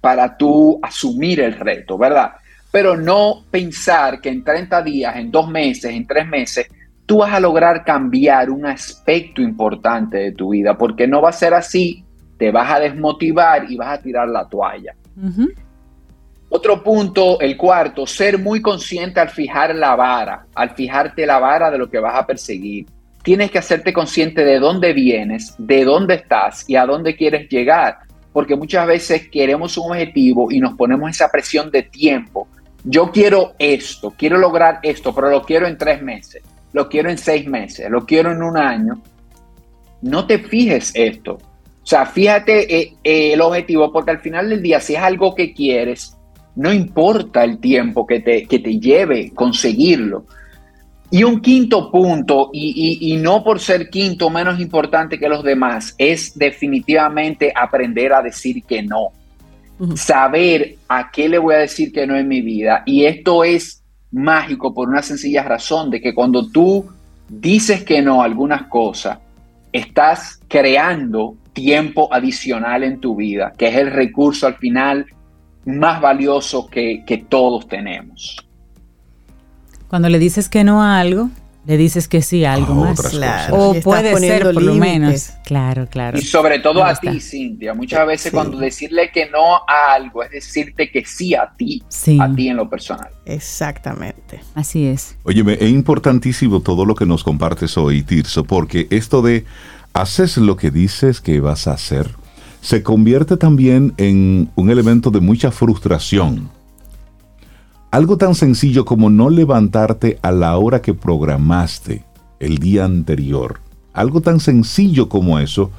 Speaker 6: para tú asumir el reto, ¿verdad? Pero no pensar que en 30 días, en dos meses, en tres meses, tú vas a lograr cambiar un aspecto importante de tu vida, porque no va a ser así, te vas a desmotivar y vas a tirar la toalla. Otro punto, el cuarto, ser muy consciente al fijar la vara, al fijarte la vara de lo que vas a perseguir tienes que hacerte consciente de dónde vienes, de dónde estás y a dónde quieres llegar, porque muchas veces queremos un objetivo y nos ponemos esa presión de tiempo. Yo quiero esto, quiero lograr esto, pero lo quiero en tres meses, lo quiero en seis meses, lo quiero en un año. No te fijes esto. O sea, fíjate eh, eh, el objetivo, porque al final del día, si es algo que quieres, no importa el tiempo que te, que te lleve conseguirlo. Y un quinto punto, y, no por ser quinto menos importante que los demás, es definitivamente aprender a decir que no. Saber a qué le voy a decir que no en mi vida. Y esto es mágico por una sencilla razón, de que cuando tú dices que no a algunas cosas, estás creando tiempo adicional en tu vida, que es el recurso al final más valioso que, que todos tenemos.
Speaker 1: Cuando le dices que no a algo, le dices que sí a algo más.
Speaker 3: Claro.
Speaker 1: O puede ser por lo menos. Claro, claro.
Speaker 6: Y sobre todo a ti, Cintia. Muchas veces cuando decirle que no a algo es decirte que sí a ti, a ti en lo personal.
Speaker 3: Exactamente.
Speaker 1: Así es.
Speaker 2: Oye, es importantísimo todo lo que nos compartes hoy, Tirso, porque esto de haces lo que dices que vas a hacer se convierte también en un elemento de mucha frustración algo tan sencillo como no levantarte a la hora que programaste el día anterior. Algo tan sencillo como eso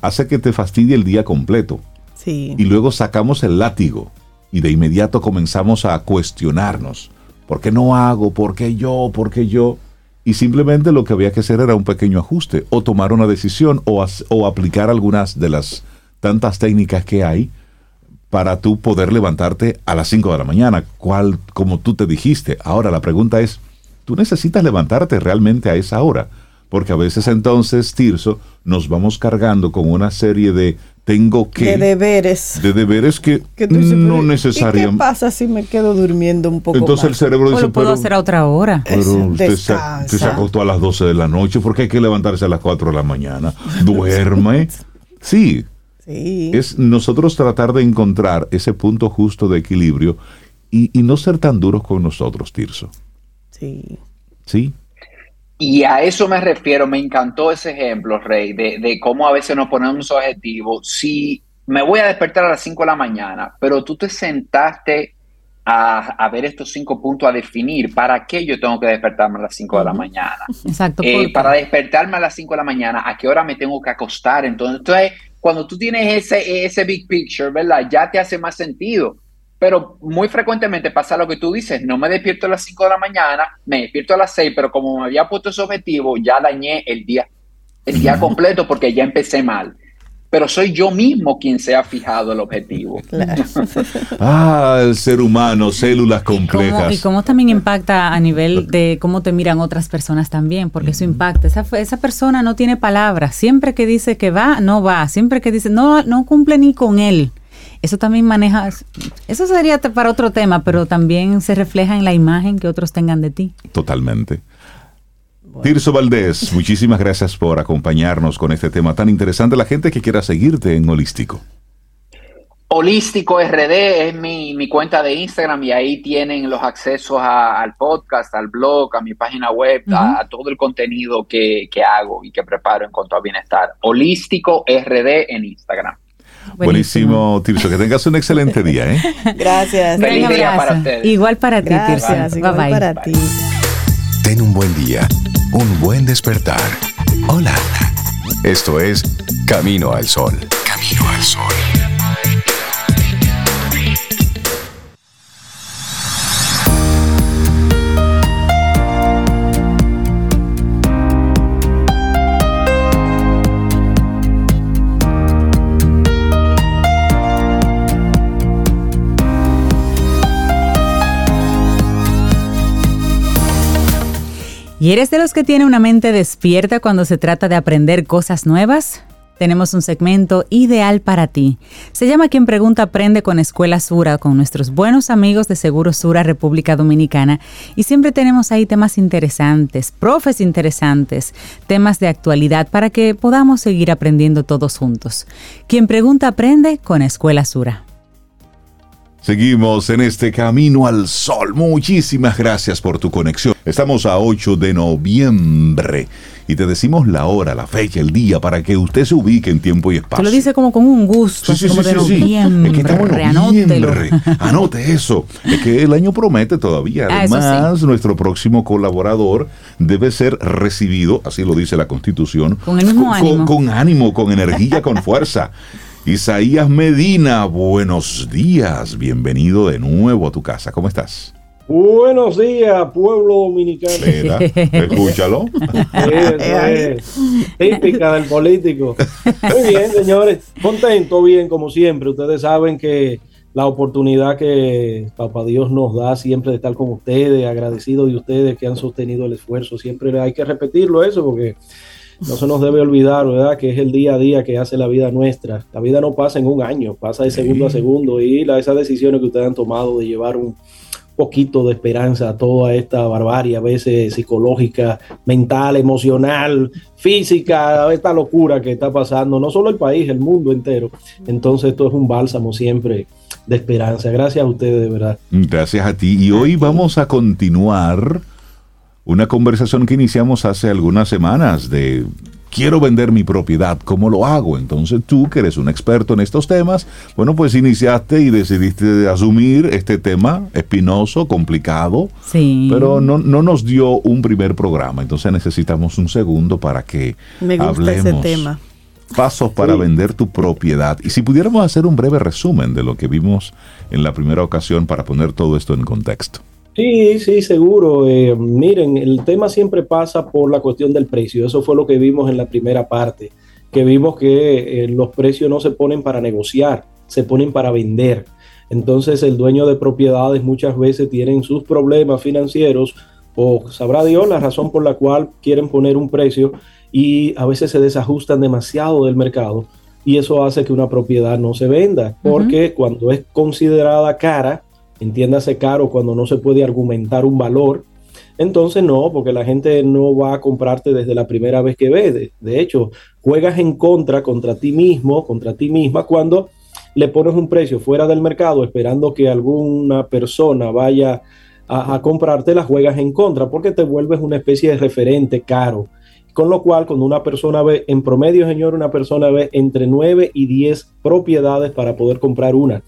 Speaker 2: hace que te fastidie el día completo.
Speaker 3: Sí.
Speaker 2: Y luego sacamos el látigo y de inmediato comenzamos a cuestionarnos. ¿Por qué no hago? ¿Por qué yo? ¿Por qué yo? Y simplemente lo que había que hacer era un pequeño ajuste o tomar una decisión o, o aplicar algunas de las tantas técnicas que hay para tú poder levantarte a las 5 de la mañana, cual, como tú te dijiste. Ahora la pregunta es, ¿tú necesitas levantarte realmente a esa hora? Porque a veces entonces, Tirso, nos vamos cargando con una serie de tengo que...
Speaker 3: De deberes.
Speaker 2: De deberes que,
Speaker 3: Que tú dices,
Speaker 2: no
Speaker 3: ¿y ¿Qué
Speaker 2: necesariamente...
Speaker 3: pasa si me quedo durmiendo un poco
Speaker 2: Entonces el cerebro
Speaker 1: O
Speaker 2: dice,
Speaker 1: lo puedo
Speaker 2: pero,
Speaker 1: hacer a otra hora.
Speaker 2: pero se, usted se acostó a las 12 de la noche, porque hay que levantarse a las 4 de la mañana? Duerme. Sí,
Speaker 3: Sí.
Speaker 2: es nosotros tratar de encontrar ese punto justo de equilibrio y, y no ser tan duros con nosotros, Tirso.
Speaker 3: sí.
Speaker 2: ¿Sí?
Speaker 6: Y a eso me refiero, me encantó ese ejemplo, Rey, de, de cómo a veces nos ponemos objetivos. Si me voy a despertar a las 5 de la mañana, pero tú te sentaste a, a ver estos cinco puntos, a definir para qué yo tengo que despertarme a las 5 de la mañana.
Speaker 1: Exacto.
Speaker 6: Eh, para despertarme a las 5 de la mañana, ¿a qué hora me tengo que acostar? Entonces, entonces, cuando tú tienes ese, ese big picture, ¿verdad? Ya te hace más sentido. Pero muy frecuentemente pasa lo que tú dices, no me despierto a las 5 de la mañana, me despierto a las 6, pero como me había puesto ese objetivo, ya dañé el día, el día completo porque ya empecé mal. Pero soy yo mismo quien se ha fijado el objetivo.
Speaker 3: Claro.
Speaker 2: Ah, el ser humano, células
Speaker 1: Y cómo,
Speaker 2: complejas.
Speaker 1: y cómo también impacta a nivel de cómo te miran otras personas también, porque eso impacta. Esa, fue- esa persona no tiene palabras. Siempre que dice que va, no va. Siempre que dice no, no cumple ni con él. Eso también maneja, eso sería para otro tema, pero también se refleja en la imagen que otros tengan de ti.
Speaker 2: Totalmente. Tirso Valdés, muchísimas gracias por acompañarnos con este tema tan interesante. La gente que quiera seguirte en Holístico.
Speaker 6: Holístico RD es mi, mi cuenta de Instagram y ahí tienen los accesos a- al podcast, al blog, a mi página web, a, a todo el contenido que, que hago y que preparo en cuanto a bienestar. Holístico RD en Instagram.
Speaker 2: Buenísimo, Tirso. Que tengas un excelente día. ¿eh?
Speaker 3: Gracias.
Speaker 6: Feliz día para ustedes.
Speaker 1: Igual para ti,
Speaker 3: Gracias.
Speaker 1: Tirso.
Speaker 3: Igual
Speaker 1: Bye bye.
Speaker 3: para ti.
Speaker 5: Ten un buen día, un buen despertar. Hola. Esto es Camino al Sol. Camino al Sol.
Speaker 1: ¿Y eres de los que tiene una mente despierta cuando se trata de aprender cosas nuevas? Tenemos un segmento ideal para ti. Se llama Quien Pregunta Aprende con Escuela Sura, con nuestros buenos amigos de Seguro Sura República Dominicana. Y siempre tenemos ahí temas interesantes, profes interesantes, temas de actualidad para que podamos seguir aprendiendo todos juntos. Quien Pregunta Aprende con Escuela Sura.
Speaker 2: Seguimos en este camino al sol. Muchísimas gracias por tu conexión. Estamos a 8 de noviembre y te decimos la hora, la fecha, el día para que usted se ubique en tiempo y espacio.
Speaker 1: Te lo dice como con un gusto,
Speaker 2: Sí, sí,
Speaker 1: como
Speaker 2: sí,
Speaker 1: de noviembre.
Speaker 2: Es que estamos en noviembre. Anote eso. Es que el año promete todavía.
Speaker 1: Ah,
Speaker 2: Además, nuestro próximo colaborador debe ser recibido, así lo dice la Constitución,
Speaker 1: Con el mismo
Speaker 2: con,
Speaker 1: ánimo.
Speaker 2: con ánimo, con energía, con fuerza. Isaías Medina, buenos días. Bienvenido de nuevo a tu casa. ¿Cómo estás?
Speaker 7: Buenos días, pueblo dominicano.
Speaker 2: Mira, escúchalo.
Speaker 7: Eso es típica del político. Muy bien, señores. Contento, bien, como siempre. Ustedes saben que la oportunidad que Papá Dios nos da siempre de estar con ustedes, agradecido de ustedes que han sostenido el esfuerzo. Siempre hay que repetirlo eso porque no se nos debe olvidar, ¿verdad? Que es el día a día que hace la vida nuestra. La vida no pasa en un año, pasa de segundo a segundo y la, esas decisiones que ustedes han tomado de llevar un poquito de esperanza a toda esta barbarie, a veces psicológica, mental, emocional, física, esta locura que está pasando, no solo el país, el mundo entero. Entonces esto es un bálsamo siempre de esperanza. Gracias a ustedes, de verdad.
Speaker 2: Gracias a ti. Y hoy vamos a continuar una conversación que iniciamos hace algunas semanas de quiero vender mi propiedad, ¿cómo lo hago? Entonces tú, que eres un experto en estos temas, bueno, pues iniciaste y decidiste asumir este tema espinoso, complicado,
Speaker 1: Sí.
Speaker 2: pero no, no nos dio un primer programa, entonces necesitamos un segundo para que
Speaker 3: Me gusta
Speaker 2: hablemos.
Speaker 3: ese tema.
Speaker 2: Pasos para
Speaker 7: Sí.
Speaker 2: vender tu propiedad. Y si pudiéramos hacer un breve resumen de lo que vimos en la primera ocasión para poner todo esto en contexto.
Speaker 7: Sí, sí, seguro. Eh, miren, el tema siempre pasa por la cuestión del precio. Eso fue lo que vimos en la primera parte. que vimos que eh, los precios no se ponen para negociar, se ponen para vender. Entonces el dueño de propiedades muchas veces tienen sus problemas financieros o sabrá Dios la razón por la cual quieren poner un precio y a veces se desajustan demasiado del mercado y eso hace que una propiedad no se venda, porque cuando es considerada cara, entiéndase caro cuando no se puede argumentar un valor, entonces no, porque la gente no va a comprarte desde la primera vez que ve. De, hecho, juegas en contra contra ti mismo, contra ti misma, cuando le pones un precio fuera del mercado esperando que alguna persona vaya a, comprarte, la juegas en contra, porque te vuelves una especie de referente caro. Con lo cual, cuando una persona ve, en promedio, señor, una persona ve entre 9 y 10 propiedades para poder comprar una.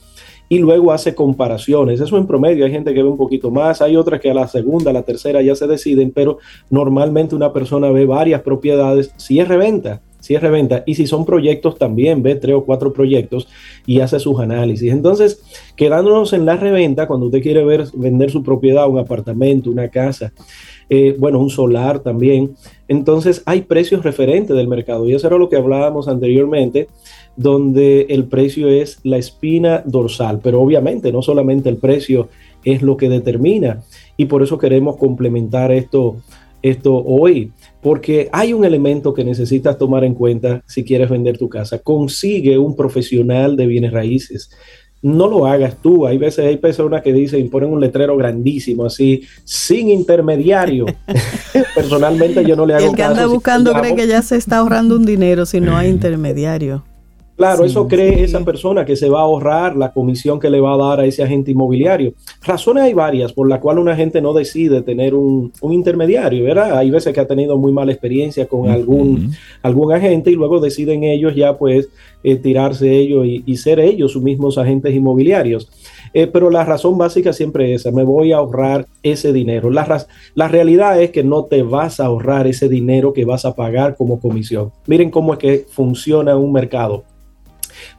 Speaker 7: Y luego hace comparaciones. Eso en promedio. Hay gente que ve un poquito más, hay otras que a la segunda, a la tercera ya se deciden, pero normalmente una persona ve varias propiedades si es reventa si es reventa y si son proyectos también ve tres o cuatro proyectos y hace sus análisis. Entonces, quedándonos en la reventa, cuando usted quiere ver, vender su propiedad, un apartamento, una casa, eh, bueno, un solar también. Entonces hay precios referentes del mercado y eso era lo que hablábamos anteriormente, donde el precio es la espina dorsal, pero obviamente no solamente el precio es lo que determina y por eso queremos complementar esto, esto hoy, porque hay un elemento que necesitas tomar en cuenta si quieres vender tu casa. Consigue un profesional de bienes raíces no lo hagas tú. Hay veces hay personas que dicen, ponen un letrero grandísimo así, sin intermediario. Personalmente yo no le hago
Speaker 3: El que anda buscando cree que ya se está ahorrando un dinero si no hay intermediario.
Speaker 7: Claro, eso cree esa persona que se va a ahorrar la comisión que le va a dar a ese agente inmobiliario. Razones hay varias por las cuales una gente no decide tener un, intermediario, ¿verdad? Hay veces que ha tenido muy mala experiencia con algún, algún agente y luego deciden ellos ya pues eh, tirarse ellos y, ser ellos sus mismos agentes inmobiliarios. Eh, pero la razón básica siempre es esa, me voy a ahorrar ese dinero. La, la realidad es que no te vas a ahorrar ese dinero que vas a pagar como comisión. Miren cómo es que funciona un mercado.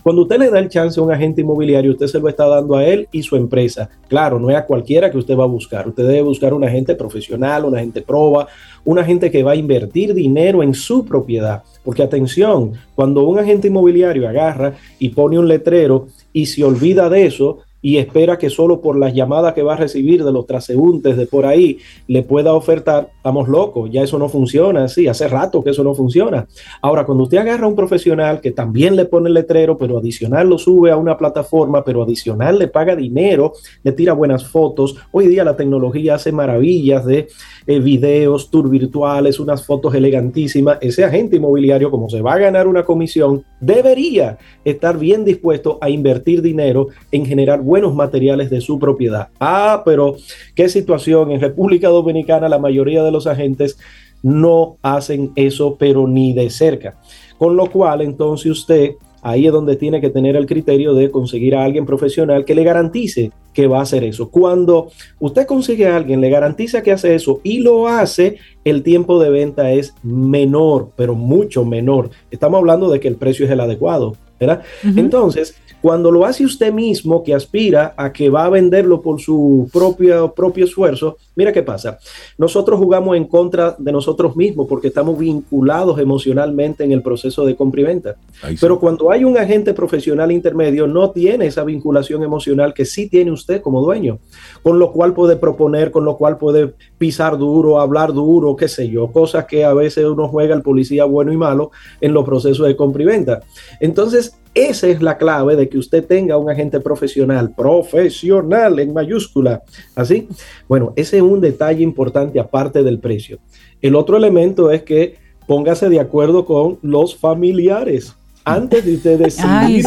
Speaker 7: Cuando usted le da el chance a un agente inmobiliario, usted se lo está dando a él y su empresa. Claro, no es a cualquiera que usted va a buscar. Usted debe buscar un agente profesional, un agente proba, un agente que va a invertir dinero en su propiedad. Porque atención, cuando un agente inmobiliario agarra y pone un letrero y se olvida de eso, y espera que solo por las llamadas que va a recibir de los transeúntes de por ahí le pueda ofertar, estamos locos, ya eso no funciona, sí, hace rato que eso no funciona. Ahora, cuando usted agarra a un profesional que también le pone el letrero, pero adicional lo sube a una plataforma, pero adicional le paga dinero, le tira buenas fotos, hoy día la tecnología hace maravillas de eh, videos, tour virtuales, unas fotos elegantísimas, ese agente inmobiliario, como se va a ganar una comisión, debería estar bien dispuesto a invertir dinero en generar buenos materiales de su propiedad. Ah, pero qué situación. En República Dominicana la mayoría de los agentes no hacen eso, pero ni de cerca. Con lo cual, entonces usted ahí es donde tiene que tener el criterio de conseguir a alguien profesional que le garantice que va a hacer eso. Cuando usted consigue a alguien, le garantiza que hace eso y lo hace, el tiempo de venta es menor, pero mucho menor. Estamos hablando de que el precio es el adecuado, ¿verdad? Entonces, cuando lo hace usted mismo, que aspira a que va a venderlo por su propio, propio esfuerzo, mira qué pasa. Nosotros jugamos en contra de nosotros mismos porque estamos vinculados emocionalmente en el proceso de compra y venta. Pero cuando hay un agente profesional intermedio, no tiene esa vinculación emocional que sí tiene usted como dueño, con lo cual puede proponer, con lo cual puede pisar duro, hablar duro, qué sé yo, cosas que a veces uno juega el policía bueno y malo en los procesos de compra y venta. Entonces, esa es la clave de que usted tenga un agente profesional, profesional en mayúscula. Así, bueno, ese es un detalle importante aparte del precio. El otro elemento es que póngase de acuerdo con los familiares antes de usted decidir.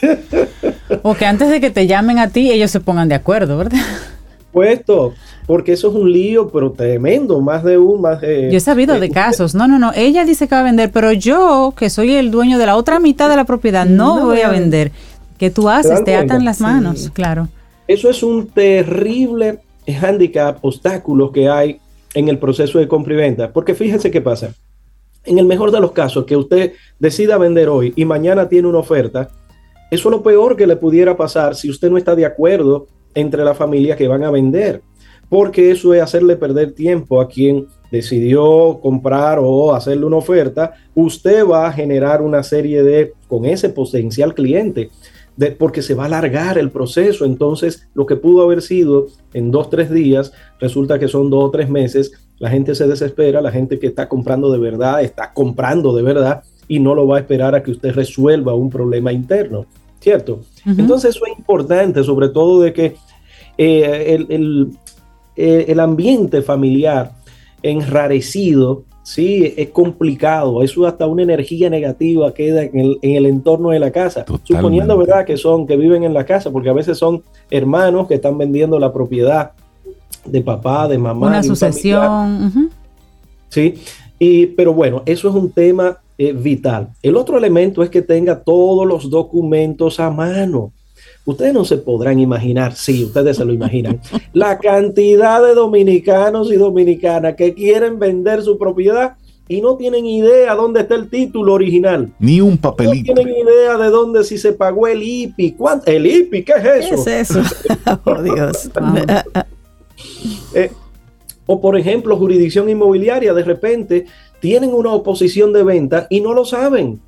Speaker 1: o que antes de que te llamen a ti, ellos se pongan de acuerdo, ¿verdad?
Speaker 7: Puesto, porque eso es un lío, pero tremendo, más de un, más de...
Speaker 1: Yo he sabido de casos, no, no, no, ella dice que va a vender, pero yo, que soy el dueño de la otra mitad de la propiedad, no, voy a vender. ¿Qué tú haces? Te, atan las manos, claro.
Speaker 7: Eso es un terrible handicap, obstáculo que hay en el proceso de compra y venta, porque fíjense qué pasa. En el mejor de los casos, que usted decida vender hoy y mañana tiene una oferta, eso es lo peor que le pudiera pasar si usted no está de acuerdo entre la familia que van a vender, porque eso es hacerle perder tiempo a quien decidió comprar o hacerle una oferta, usted va a generar una serie de, con ese potencial cliente, de, porque se va a alargar el proceso. Entonces, lo que pudo haber sido en dos, tres días, resulta que son dos o tres meses. La gente se desespera, la gente que está comprando de verdad, está comprando de verdad y no lo va a esperar a que usted resuelva un problema interno, ¿cierto? Entonces, eso es importante, sobre todo de que eh, el, el, eh, el ambiente familiar enrarecido, sí, es complicado. Eso hasta una energía negativa queda en el, en el entorno de la casa.
Speaker 2: Totalmente.
Speaker 7: Suponiendo, ¿verdad?, que son, que viven en la casa, porque a veces son hermanos que están vendiendo la propiedad de papá, de mamá.
Speaker 1: Una
Speaker 7: de un familiar.
Speaker 1: sucesión.
Speaker 7: Sí, y, pero bueno, eso es un tema eh, vital. El otro elemento es que tenga todos los documentos a mano. Ustedes no se podrán imaginar, sí, ustedes se lo imaginan, la cantidad de dominicanos y dominicanas que quieren vender su propiedad y no tienen idea dónde está el título original.
Speaker 2: Ni un
Speaker 7: No
Speaker 2: papelito.
Speaker 7: tienen idea de dónde si se pagó el IPI. ¿Cuánto? ¿El IPI? ¿Qué es
Speaker 3: ¿Qué
Speaker 7: eso?
Speaker 3: es eso? Por Dios.
Speaker 7: Eh, o por ejemplo, jurisdicción inmobiliaria, de repente tienen una oposición de venta y no lo saben.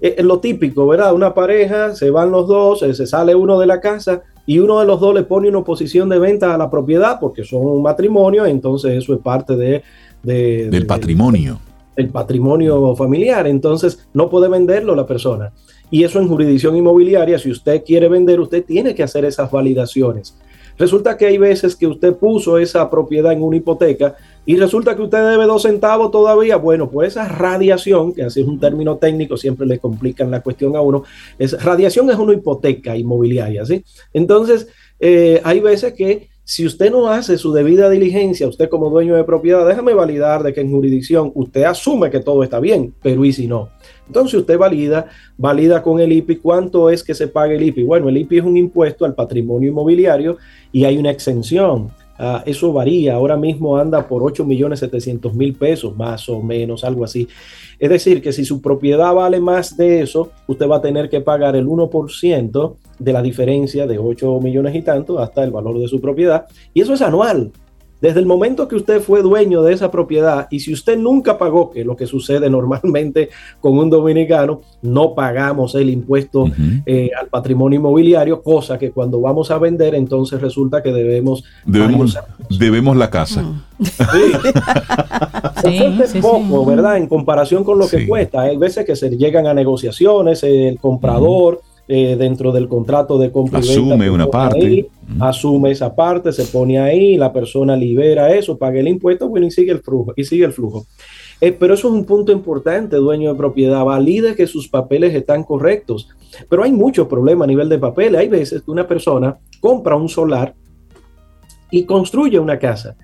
Speaker 7: Eh, lo típico, ¿verdad? Una pareja, se van los dos, eh, se sale uno de la casa y uno de los dos le pone una oposición de venta a la propiedad porque son un matrimonio, entonces eso es parte de, de-
Speaker 2: Del
Speaker 7: de-
Speaker 2: patrimonio.
Speaker 7: el patrimonio familiar, entonces no puede venderlo la persona. Y eso en jurisdicción inmobiliaria, si usted quiere vender, usted tiene que hacer esas validaciones. Resulta que hay veces que usted puso esa propiedad en una hipoteca y resulta que usted debe dos centavos todavía. Bueno, pues esa radiación, que así es un término técnico, siempre le complican la cuestión a uno. Es, radiación es una hipoteca inmobiliaria, ¿sí? Entonces, eh, hay veces que si usted no hace su debida diligencia, usted como dueño de propiedad, déjame validar de que en jurisdicción usted asume que todo está bien, pero ¿y si no? Entonces usted valida, valida con el IPI cuánto es que se paga el IPI. Bueno, el IPI es un impuesto al patrimonio inmobiliario y hay una exención. Ah, eso varía, ahora mismo anda por 8 millones 700 mil pesos, más o menos, algo así. Es decir, que si su propiedad vale más de eso, usted va a tener que pagar el 1% de la diferencia de 8 millones y tanto hasta el valor de su propiedad. Y eso es anual. Desde el momento que usted fue dueño de esa propiedad y si usted nunca pagó, que es lo que sucede normalmente con un dominicano, no pagamos el impuesto eh, al patrimonio inmobiliario, cosa que cuando vamos a vender entonces resulta que debemos...
Speaker 2: Debemos, la casa.
Speaker 7: Sí.
Speaker 1: Sí,
Speaker 7: poco,
Speaker 1: sí.
Speaker 7: ¿verdad? En comparación con lo que cuesta. Hay veces que se llegan a negociaciones, el comprador eh, dentro del contrato de compra
Speaker 2: Asume una parte.
Speaker 7: ahí, asume esa parte, se pone ahí, la persona libera eso, paga el impuesto, bueno, y sigue el flujo, y sigue el flujo. Eh, pero eso es un punto importante, dueño de propiedad, valide que sus papeles están correctos. Pero hay muchos problemas a nivel de papeles. Hay veces que una persona compra un solar y construye una casa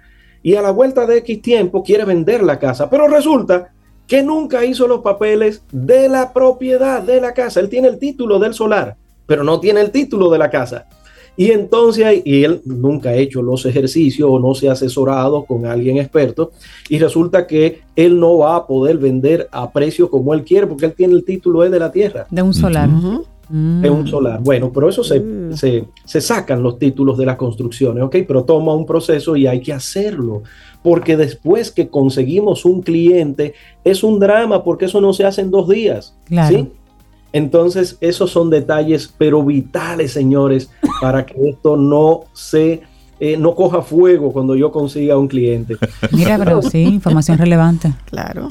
Speaker 7: y a la vuelta de X tiempo quiere vender la casa, pero resulta que nunca hizo los papeles de la propiedad de la casa. Él tiene el título del solar, pero no tiene el título de la casa. Y entonces, y él nunca ha hecho los ejercicios o no se ha asesorado con alguien experto, y resulta que él no va a poder vender a precio como él quiere, porque él tiene el título de la tierra
Speaker 1: De un solar. Mm.
Speaker 7: es un solar. Bueno, pero eso se,
Speaker 3: Mm.
Speaker 7: se, se sacan los títulos de las construcciones, ¿ok? Pero toma un proceso y hay que hacerlo, porque después que conseguimos un cliente es un drama, porque eso no se hace en dos días,
Speaker 1: Claro.
Speaker 7: ¿sí? Entonces, esos son detalles, pero vitales, señores, para que esto no se... eh, no coja fuego cuando yo consiga un cliente.
Speaker 1: Mira, pero sí, información relevante.
Speaker 3: Claro.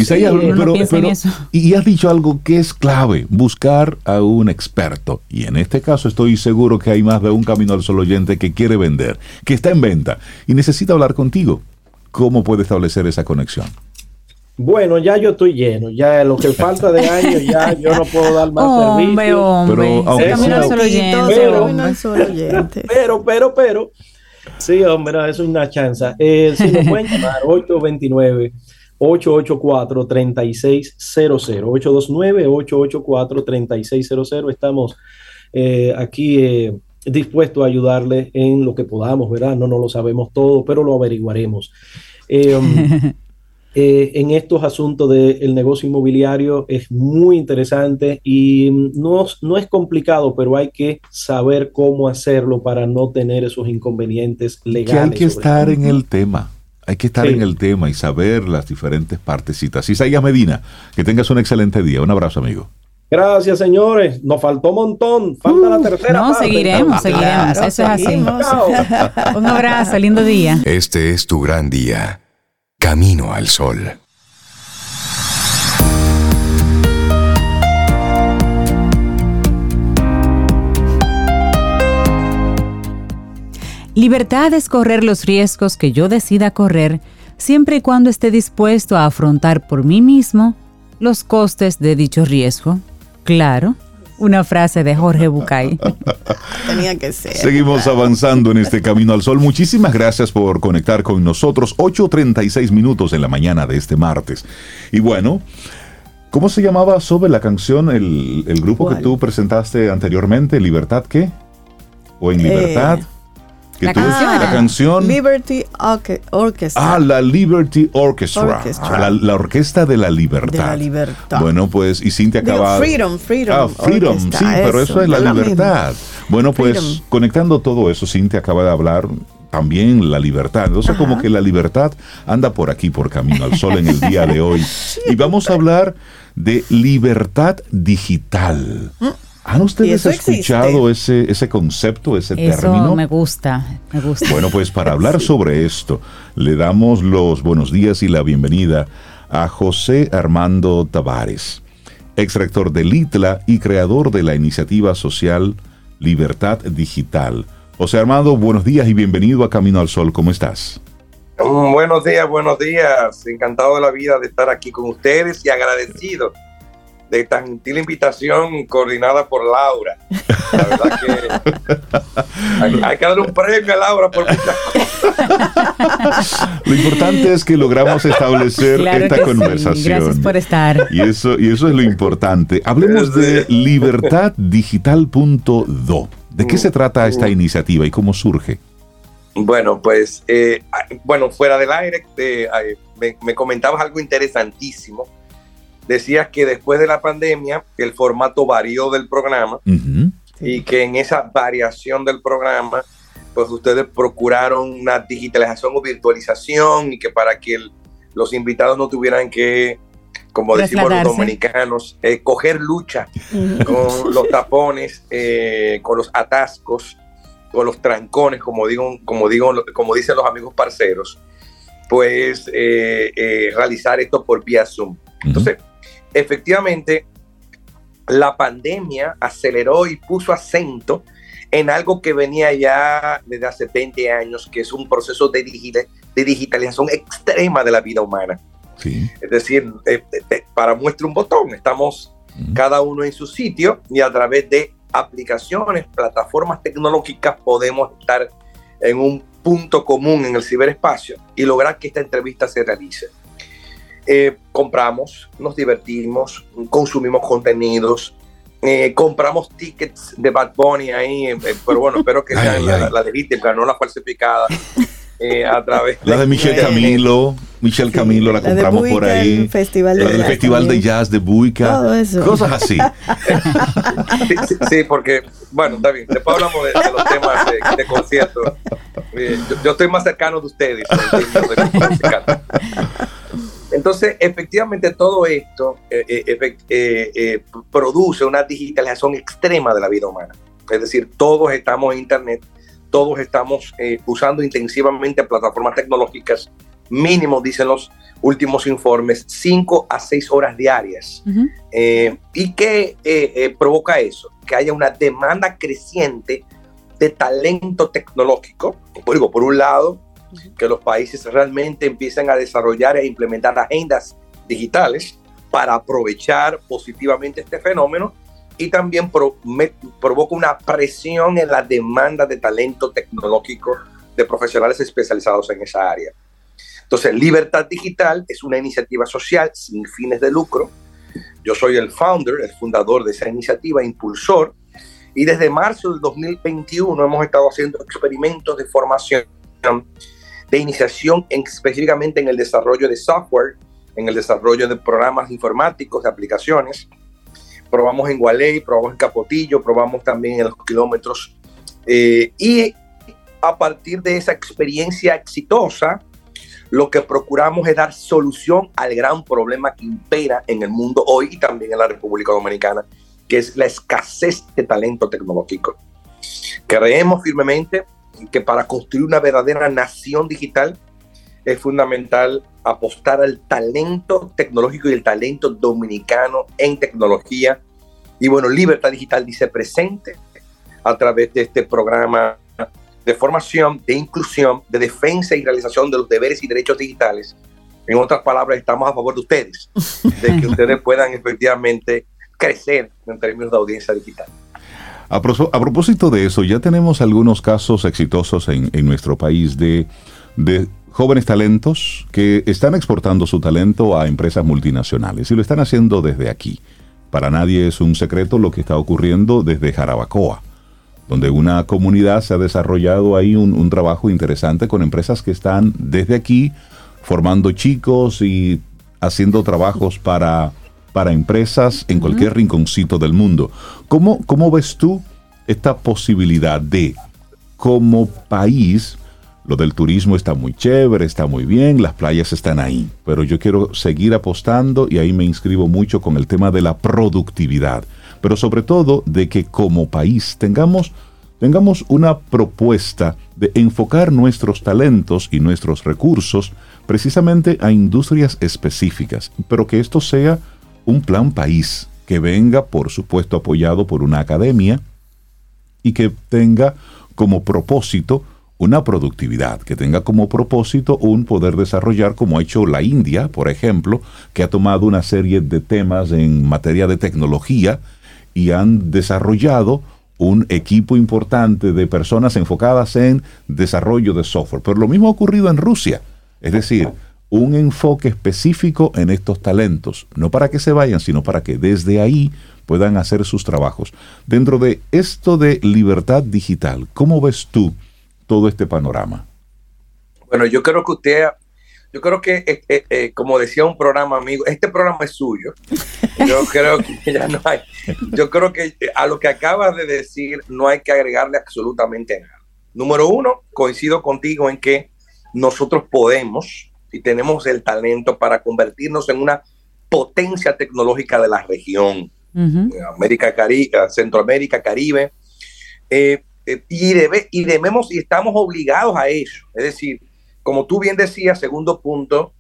Speaker 2: Pero- pero-
Speaker 1: eso.
Speaker 2: y has dicho algo que es clave, buscar a un experto. Y en este caso estoy seguro que hay más de un camino al solo oyente que quiere vender, que está en venta y necesita hablar contigo. ¿Cómo puede establecer esa conexión?
Speaker 7: Bueno, ya yo estoy lleno, ya lo que falta de años, ya yo no puedo dar más
Speaker 1: Hombre,
Speaker 7: servicio.
Speaker 1: hombre.
Speaker 2: Pero, aunque sea-
Speaker 1: solo oyente,
Speaker 7: Pero-
Speaker 3: solo.
Speaker 7: Pero, pero, pero, sí, hombre, no, eso es una chanza. Eh, si nos pueden llamar 829 884 3600 829 884 3600 estamos eh, aquí eh, dispuestos a ayudarle en lo que podamos, ¿verdad? No, no lo sabemos todo, pero lo averiguaremos. Eh, um, eh, en estos asuntos del negocio inmobiliario es muy interesante y mm, no, no es complicado, pero hay que saber cómo hacerlo para no tener esos inconvenientes
Speaker 2: Que
Speaker 7: legales.
Speaker 2: hay que estar en el tema. hay que estar en el tema y saber las diferentes partecitas. Isaías Medina, que tengas un excelente día. Un abrazo, amigo.
Speaker 7: Gracias, señores. Nos faltó un montón. Falta la tercera.
Speaker 1: No, seguiremos, seguiremos. Eso es así. un abrazo, lindo día.
Speaker 5: Este es tu gran día. Camino al sol.
Speaker 1: Libertad es correr los riesgos que yo decida correr, siempre y cuando esté dispuesto a afrontar por mí mismo los costes de dicho riesgo. Claro, una frase de Jorge Bucay.
Speaker 3: Tenía que ser.
Speaker 2: Seguimos avanzando en este camino al sol. Muchísimas gracias por conectar con nosotros. 8.36 minutos en la mañana de este martes. Y bueno, ¿cómo se llamaba sobre la canción, el, grupo que tú presentaste anteriormente? ¿Libertad qué? ¿O en libertad?
Speaker 1: Eh, la, canción.
Speaker 2: la canción.
Speaker 3: Liberty Orchestra.
Speaker 2: Ah, la Liberty Orchestra. La, orquesta de la libertad. De
Speaker 3: la libertad.
Speaker 2: Bueno, pues, y Cintia acaba.
Speaker 3: freedom, freedom.
Speaker 2: Ah, freedom, sí, pero eso es la libertad. Bueno, pues, conectando todo eso, Cintia acaba de hablar también la libertad. Entonces, como que la libertad anda por aquí, por Camino al Sol en el día de hoy. Y vamos a hablar de libertad digital. Mm. ¿Han ustedes escuchado ese, ese concepto, ese
Speaker 1: Eso
Speaker 2: término?
Speaker 1: Me gusta, me gusta.
Speaker 2: Bueno, pues para hablar sobre esto, le damos los buenos días y la bienvenida a José Armando Tavares, ex rector de LITLA y creador de la iniciativa social Libertad Digital. José Armando, buenos días y bienvenido a Camino al Sol. ¿Cómo estás?
Speaker 8: Mm, buenos días, buenos días. Encantado de la vida de estar aquí con ustedes y agradecido de tan gentil invitación coordinada por Laura. La verdad que hay, que dar un premio a Laura por muchas
Speaker 2: Lo importante es que logramos establecer esta conversación.
Speaker 1: Gracias por estar.
Speaker 2: Y eso, y eso es lo importante. Hablemos de libertaddigital.do. ¿De qué se trata esta mm. iniciativa y cómo surge?
Speaker 8: Bueno, pues, eh, bueno, fuera del aire, eh, me, me comentabas algo interesantísimo decías que después de la pandemia el formato varió del programa y que en esa variación del programa, pues ustedes procuraron una digitalización o virtualización y que para que los invitados no tuvieran que, como decimos los dominicanos, eh, coger lucha con los tapones, eh, con los atascos, con los trancones, como digo, como digo, como dicen los amigos parceros, pues eh, realizar esto por vía Zoom. Entonces, efectivamente, la pandemia aceleró y puso acento en algo que venía ya desde hace 20 años, que es un proceso de, digitalización extrema de la vida humana. Es decir, eh, eh, eh, para muestra un botón, estamos cada uno en su sitio y a través de aplicaciones, plataformas tecnológicas podemos estar en un punto común en el ciberespacio y lograr que esta entrevista se realice. Eh, compramos, nos divertimos, consumimos contenidos, eh, compramos tickets de Bad Bunny ahí, eh, pero bueno, espero que sea la, la, de no la falsificada. a través
Speaker 2: la de Michelle Camilo, Michelle Camilo la, compramos por ahí.
Speaker 3: El festival de,
Speaker 2: el festival de jazz de Buica. Cosas así.
Speaker 8: sí, porque, bueno, está bien. Después hablamos de, los temas de, conciertos. Yo, estoy más cercano de ustedes. Entonces, efectivamente, todo esto eh, eh, eh, produce una digitalización extrema de la vida humana. Es decir, todos estamos en Internet, todos estamos usando intensivamente plataformas tecnológicas, mínimo, dicen los últimos informes, 5 a 6 horas diarias. ¿Y qué provoca eso? Que haya una demanda creciente de talento tecnológico. Digo, por un lado, que los países realmente empiecen a desarrollar e implementar agendas digitales para aprovechar positivamente este fenómeno y también provoca una presión en la demanda de talento tecnológico de profesionales especializados en esa área. Entonces, Libertad Digital es una iniciativa social sin fines de lucro. Yo soy el founder, el fundador de esa iniciativa, impulsor, y desde marzo del 2021 hemos estado haciendo experimentos de formación de iniciación específicamente en el desarrollo de software, en el desarrollo de programas informáticos, de aplicaciones. Probamos en Gualey, probamos en Capotillo, probamos también en los kilómetros. Eh, y a partir de esa experiencia exitosa, lo que procuramos es dar solución al gran problema que impera en el mundo hoy y también en la República Dominicana, que es la escasez de talento tecnológico. Creemos firmemente que para construir una verdadera nación digital es fundamental apostar al talento tecnológico y el talento dominicano en tecnología. Y bueno, Libertad Digital dice presente a través de este programa de formación, de inclusión, de defensa y realización de los deberes y derechos digitales. En otras palabras, estamos a favor de ustedes, de que ustedes puedan efectivamente crecer en términos de audiencia digital.
Speaker 2: A, propósito de eso, ya tenemos algunos casos exitosos en, nuestro país de, jóvenes talentos que están exportando su talento a empresas multinacionales y lo están haciendo desde aquí. Para nadie es un secreto lo que está ocurriendo desde Jarabacoa, donde una comunidad se ha desarrollado ahí un, trabajo interesante con empresas que están desde aquí formando chicos y haciendo trabajos para, para empresas en cualquier rinconcito del mundo. ¿Cómo, ¿Cómo ves tú esta posibilidad de, como país, lo del turismo está muy chévere, está muy bien, las playas están ahí, pero yo quiero seguir apostando y ahí me inscribo mucho con el tema de la productividad, pero sobre todo de que como país tengamos tengamos una propuesta de enfocar nuestros talentos y nuestros recursos precisamente a industrias específicas, pero que esto sea un plan país que venga, por supuesto, apoyado por una academia y que tenga como propósito una productividad, que tenga como propósito un poder desarrollar como ha hecho la India, por ejemplo, que ha tomado una serie de temas en materia de tecnología y han desarrollado un equipo importante de personas enfocadas en desarrollo de software. Pero lo mismo ha ocurrido en Rusia, es decir, un enfoque específico en estos talentos, no para que se vayan, sino para que desde ahí puedan hacer sus trabajos. Dentro de esto de libertad digital, ¿cómo ves tú? todo este panorama?
Speaker 8: Bueno, yo creo que usted, yo creo que, eh, eh, eh, como decía un programa amigo, este programa es suyo. Yo creo que ya no hay, yo creo que a lo que acabas de decir no hay que agregarle absolutamente nada. Número uno, coincido contigo en que nosotros podemos y tenemos el talento para convertirnos en una potencia tecnológica de la región, América, Caribe, Centroamérica, Caribe. Eh, eh, y, debe, y debemos y estamos obligados a ello. Es decir, como tú bien decías, segundo punto,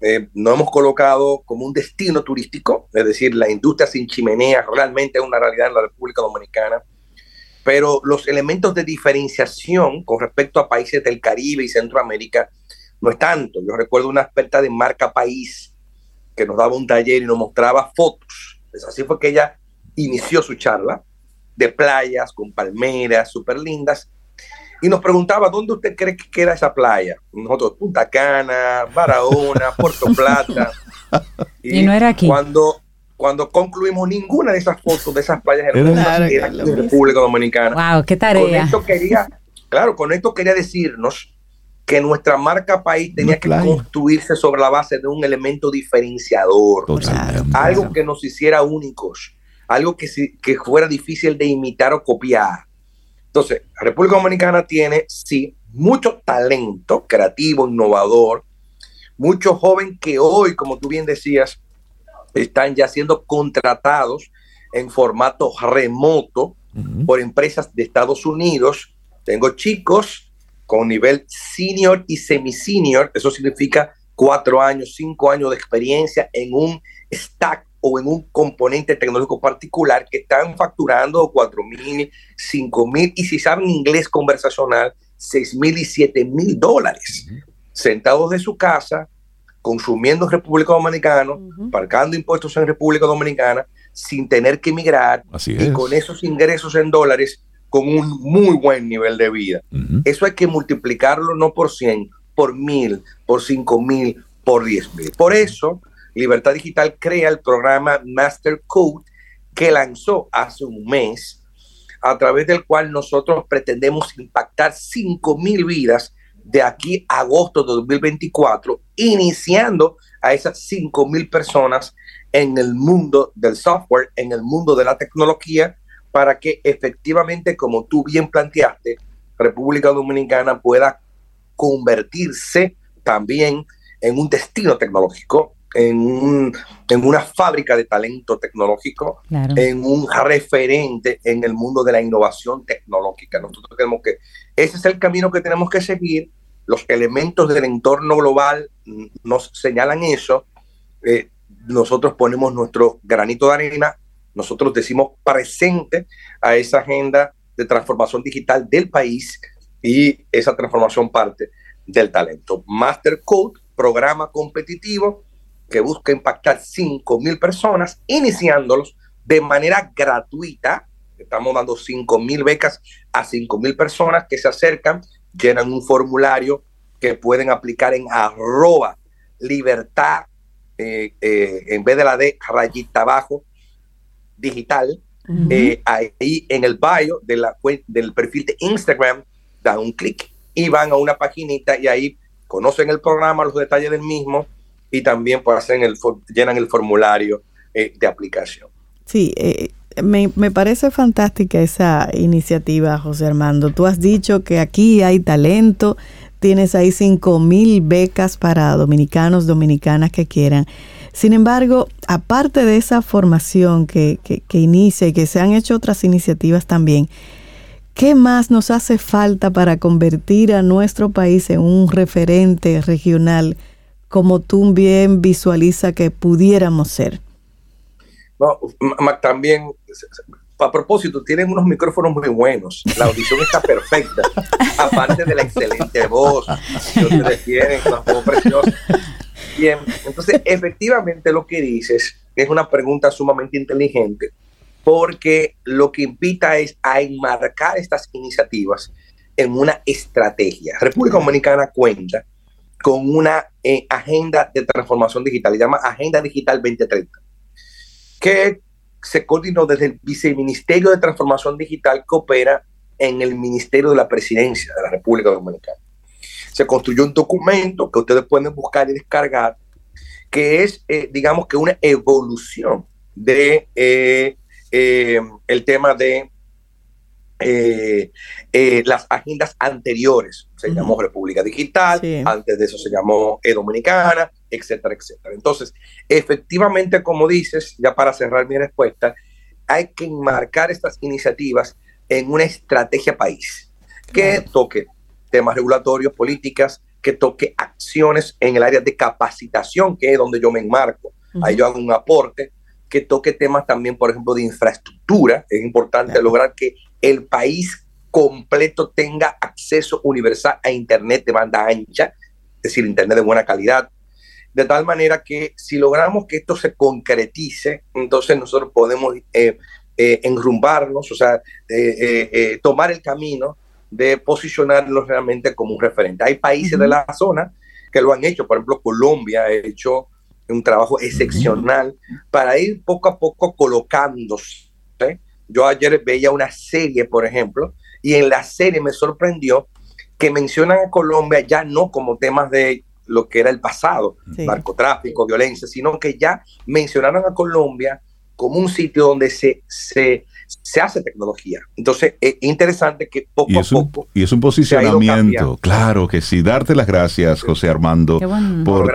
Speaker 8: eh, no hemos colocado como un destino turístico, es decir, la industria sin chimenea realmente es una realidad en la República Dominicana, pero los elementos de diferenciación con respecto a países del Caribe y Centroamérica no es tanto. Yo recuerdo una experta de marca país que nos daba un taller y nos mostraba fotos. Pues así fue que ella inició su charla de playas con palmeras súper lindas. Y nos preguntaba, ¿dónde usted cree que queda esa playa? Nosotros, Punta Cana, Barahona, Puerto Plata.
Speaker 1: Y, no era aquí.
Speaker 8: Cuando, cuando concluimos, ninguna de esas fotos de esas playas era en República Dominicana.
Speaker 1: ¡Wow! ¡Qué tarea!
Speaker 8: Con esto quería, claro, con esto quería decirnos que nuestra marca país tenía que construirse sobre la base de un elemento diferenciador, algo que nos hiciera únicos. Algo que, que fuera difícil de imitar o copiar. Entonces, la República Dominicana tiene, sí, mucho talento creativo, innovador, mucho joven que hoy, como tú bien decías, están ya siendo contratados en formato remoto por empresas de Estados Unidos. Tengo chicos con nivel senior y semi-senior, eso significa cuatro años, cinco años de experiencia en un stack o en un componente tecnológico particular que están facturando 4 mil, 5 mil y si saben inglés conversacional, 6 mil y 7 mil dólares. Sentados de su casa, consumiendo en República Dominicana, pagando impuestos en República Dominicana, sin tener que emigrar y con esos ingresos en dólares con un muy buen nivel de vida. Eso hay que multiplicarlo no por 100, por mil, por 5 mil, por 10 mil. Por eso, Libertad Digital crea el programa Master Code que lanzó hace un mes, a través del cual nosotros pretendemos impactar 5 mil vidas de aquí a agosto de 2024, iniciando a esas 5 mil personas en el mundo del software, en el mundo de la tecnología, para que efectivamente, como tú bien planteaste, República Dominicana pueda convertirse también en un destino tecnológico, en, en una fábrica de talento tecnológico, en un referente en el mundo de la innovación tecnológica. Nosotros tenemos que, ese es el camino que tenemos que seguir. Los elementos del entorno global nos señalan eso. Eh, nosotros ponemos nuestro granito de arena, nosotros decimos presente a esa agenda de transformación digital del país y esa transformación parte del talento. Master Code, programa competitivo que busca impactar 5 mil personas, iniciándolos de manera gratuita. Estamos dando 5 mil becas a 5 mil personas que se acercan, llenan un formulario que pueden aplicar en arroba libertad, eh, eh, en vez de la de rayita abajo, digital, eh, ahí en el bio de la, del perfil de Instagram, dan un clic y van a una paginita y ahí conocen el programa, los detalles del mismo y también pues, hacen el, llenan el formulario eh, de aplicación.
Speaker 3: Sí, eh, me, me, parece fantástica esa iniciativa, José Armando. Tú has dicho que aquí hay talento, tienes ahí 5 mil becas para dominicanos, dominicanas que quieran. Sin embargo, aparte de esa formación que, que, inicia y que se han hecho otras iniciativas también, ¿qué más nos hace falta para convertir a nuestro país en un referente regional como tú bien visualiza que pudiéramos ser?
Speaker 8: No, también, a propósito, tienen unos micrófonos muy buenos. La audición está perfecta. Aparte de la excelente voz que ustedes tienen, una voz preciosa. Bien, entonces efectivamente lo que dices es una pregunta sumamente inteligente porque lo que invita es a enmarcar estas iniciativas en una estrategia. República Dominicana cuenta con una eh, agenda de transformación digital, se llama Agenda Digital 2030, que se coordinó desde el Viceministerio de Transformación Digital que opera en el Ministerio de la Presidencia de la República Dominicana se construyó un documento que ustedes pueden buscar y descargar, que es, eh, digamos que una evolución de eh, eh, el tema de las agendas anteriores. Se llamó República Digital, antes de eso se llamó Dominicana, etcétera, etcétera. Entonces, efectivamente, como dices, ya para cerrar mi respuesta, hay que enmarcar estas iniciativas en una estrategia país que toque temas regulatorios, políticas, que toque acciones en el área de capacitación, que es donde yo me enmarco. Ahí yo hago un aporte que toque temas también, por ejemplo, de infraestructura. Es importante lograr que el país completo tenga acceso universal a Internet de banda ancha, es decir, Internet de buena calidad, de tal manera que si logramos que esto se concretice, entonces nosotros podemos eh, eh, enrumbarnos, o sea, eh, tomar el camino de posicionarlo realmente como un referente. Hay países de la zona que lo han hecho, por ejemplo, Colombia ha hecho un trabajo excepcional para ir poco a poco colocándose. Yo ayer veía una serie, por ejemplo, y en la serie me sorprendió que mencionan a Colombia ya no como temas de lo que era el pasado, narcotráfico, violencia, sino que ya mencionaron a Colombia como un sitio donde se, se, se hace tecnología. Entonces, es interesante que poco a poco.
Speaker 2: Y es un posicionamiento, claro que sí. Darte las gracias, José Armando, por,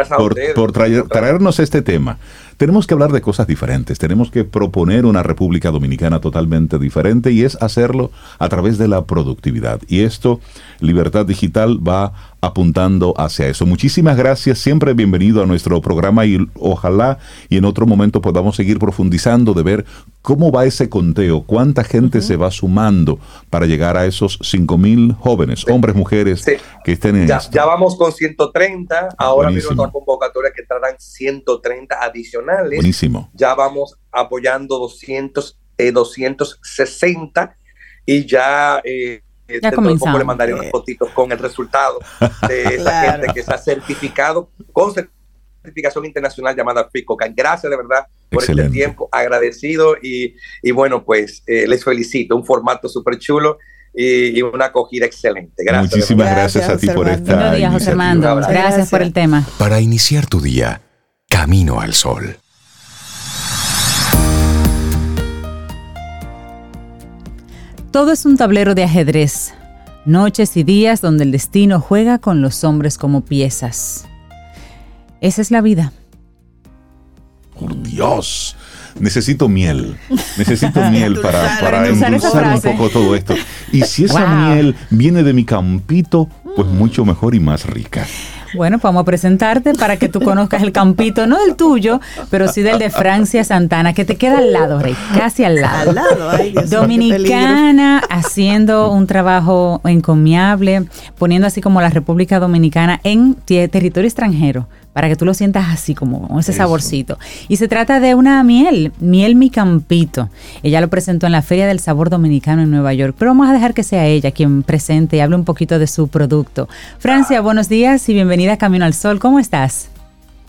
Speaker 2: por, traernos este tema. Tenemos que hablar de cosas diferentes, tenemos que proponer una República Dominicana totalmente diferente y es hacerlo a través de la productividad. Y esto, Libertad Digital, va apuntando hacia eso. Muchísimas gracias, siempre bienvenido a nuestro programa y ojalá y en otro momento podamos seguir profundizando de ver cómo va ese conteo, cuánta gente se va sumando para llegar a esos 5 mil jóvenes, hombres, mujeres que estén en
Speaker 8: ya, ya vamos con 130, ahora mismo otra convocatoria que traerán 130 adicionales.
Speaker 2: Buenísimo.
Speaker 8: Ya vamos apoyando 200, 260 eh, y ya... Eh,
Speaker 1: ya comenzamos.
Speaker 8: le mandaré unas fotitos con el resultado de esa gente que se ha certificado con certificación internacional llamada FICOCAN. Gracias de verdad por este tiempo, agradecido y, y bueno, pues eh, les felicito, un formato súper chulo. Y, una acogida excelente. Gracias.
Speaker 2: Muchísimas gracias, a ti por esta. Buenos días,
Speaker 1: José Armando. Gracias por el tema.
Speaker 5: Para iniciar tu día, camino al sol.
Speaker 1: Todo es un tablero de ajedrez Noches y días donde el destino juega con los hombres como piezas. Esa es la vida.
Speaker 2: Por Dios. Necesito miel. Necesito miel para, para
Speaker 1: Endulzar
Speaker 2: un poco todo esto. Y si esa
Speaker 1: Wow.
Speaker 2: miel viene de mi campito, pues mucho mejor y más rica.
Speaker 1: Bueno, pues vamos a presentarte para que tú conozcas el campito, no del tuyo, pero sí del de Francia Santana, que te queda al lado, Rey, casi al lado.
Speaker 3: Al lado, ay, Dios mío, qué peligro.
Speaker 1: Dominicana haciendo un trabajo encomiable, poniendo así como la República Dominicana en territorio extranjero, para que tú lo sientas así como con ese
Speaker 2: Eso.
Speaker 1: saborcito. Y se trata de una miel, miel mi campito. Ella lo presentó en la Feria del Sabor Dominicano en Nueva York, pero vamos a dejar que sea ella quien presente y hable un poquito de su producto. Francia, buenos días y bienvenida a Camino al Sol. ¿Cómo estás?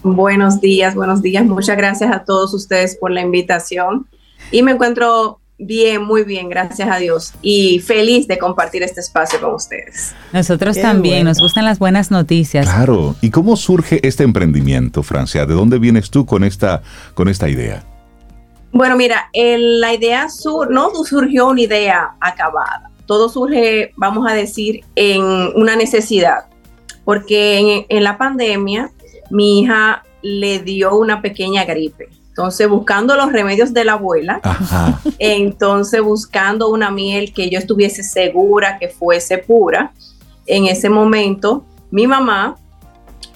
Speaker 9: Buenos días, buenos días. Muchas gracias a todos ustedes por la invitación. Y me encuentro bien, muy bien, gracias a Dios. Y feliz de compartir este espacio con ustedes.
Speaker 1: Nosotros
Speaker 3: Qué
Speaker 1: también,
Speaker 3: bueno.
Speaker 1: nos gustan las buenas noticias.
Speaker 2: Claro. ¿Y cómo surge este emprendimiento, Francia? ¿De dónde vienes tú con esta, con esta idea?
Speaker 9: Bueno, mira, el- la idea sur, no surgió una idea acabada. Todo surge, vamos a decir, en una necesidad. Porque en, en la pandemia, mi hija le dio una pequeña gripe. Entonces, buscando los remedios de la abuela,
Speaker 2: Ajá.
Speaker 9: Entonces, buscando una miel que yo estuviese segura que fuese pura, en ese momento, mi mamá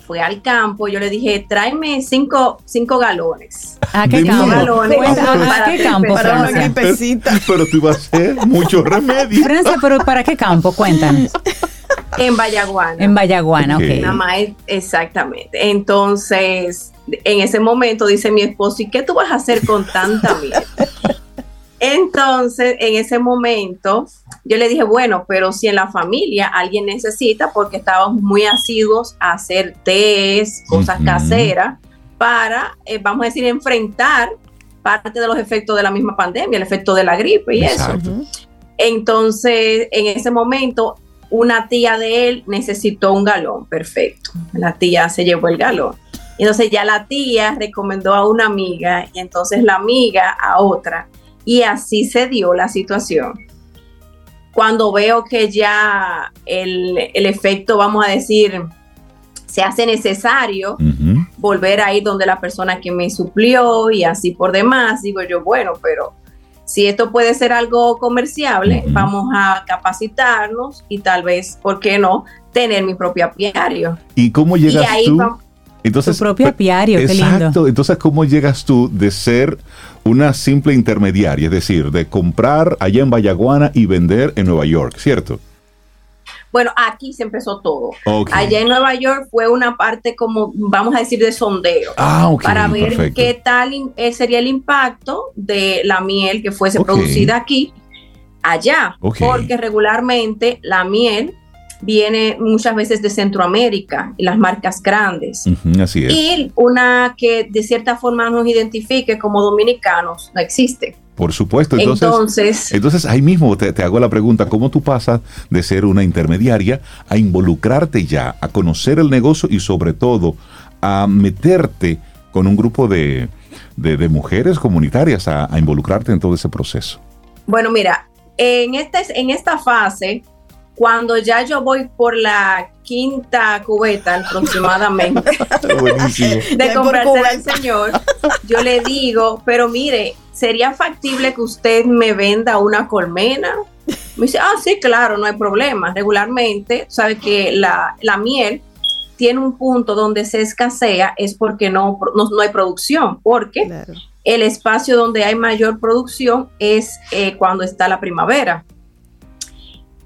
Speaker 9: fue al campo. Yo le dije, tráeme cinco, cinco galones.
Speaker 1: ¿A qué campo?
Speaker 9: Galones
Speaker 1: Cuenta, ¿A
Speaker 9: para
Speaker 1: qué campo,
Speaker 3: Para una
Speaker 1: Francia?
Speaker 3: gripecita.
Speaker 2: Pero tú ibas a hacer mucho remedio.
Speaker 1: Francia, pero ¿para qué campo? Cuéntanos.
Speaker 9: En Vallaguana.
Speaker 1: En Vallaguana,
Speaker 2: Ok.
Speaker 9: es- exactamente. Entonces, en ese momento dice mi esposo, ¿y qué tú vas a hacer con tanta miel? Entonces, en ese momento, yo le dije, bueno, pero si en la familia alguien necesita, porque estábamos muy asiduos a hacer tés, cosas caseras, para, eh, vamos a decir, enfrentar parte de los efectos de la misma pandemia, el efecto de la gripe y eso. Entonces, en ese momento, una tía de él necesitó un galón, perfecto. La tía se llevó el galón. Entonces ya la tía recomendó a una amiga y entonces la amiga a otra. Y así se dio la situación. Cuando veo que ya el, el efecto, vamos a decir, se hace necesario, volver a ir donde la persona que me suplió y así por demás, digo yo, bueno, pero si esto puede ser algo comerciable, vamos a capacitarnos y tal vez, ¿por qué no?, tener mi propio apiario.
Speaker 2: ¿Y cómo llegas
Speaker 9: y ahí
Speaker 2: tú? Entonces,
Speaker 1: Tu propio apiario, qué lindo.
Speaker 2: Exacto. Entonces, ¿cómo llegas tú de ser una simple intermediaria? Es decir, de comprar allá en Vallaguana y vender en Nueva York, ¿cierto?
Speaker 9: Bueno, aquí se empezó todo. Allá en Nueva York fue una parte como, vamos a decir, de sondeo.
Speaker 2: Ah, ok.
Speaker 9: para ver
Speaker 2: perfecto.
Speaker 9: qué tal eh, sería el impacto de la miel que fuese producida aquí, allá, porque regularmente la miel viene muchas veces de Centroamérica y las marcas grandes.
Speaker 2: Así es.
Speaker 9: Y una que de cierta forma nos identifique como dominicanos no existe.
Speaker 2: Por supuesto. Entonces,
Speaker 9: Entonces,
Speaker 2: entonces ahí mismo te, te hago la pregunta, ¿cómo tú pasas de ser una intermediaria a involucrarte ya, a conocer el negocio y sobre todo a meterte con un grupo de, de- de mujeres comunitarias a, a involucrarte en todo ese proceso?
Speaker 9: Bueno, mira, en, este, en esta fase, cuando ya yo voy por la quinta cubeta aproximadamente de comprarse al señor, yo le digo, pero mire, ¿sería factible que usted me venda una colmena? Me dice, ah, sí, claro, no hay problema. Regularmente, sabe que la, la miel tiene un punto donde se escasea, es porque no, no, no hay producción, porque
Speaker 3: Claro.
Speaker 9: el espacio donde hay mayor producción es eh, cuando está la primavera.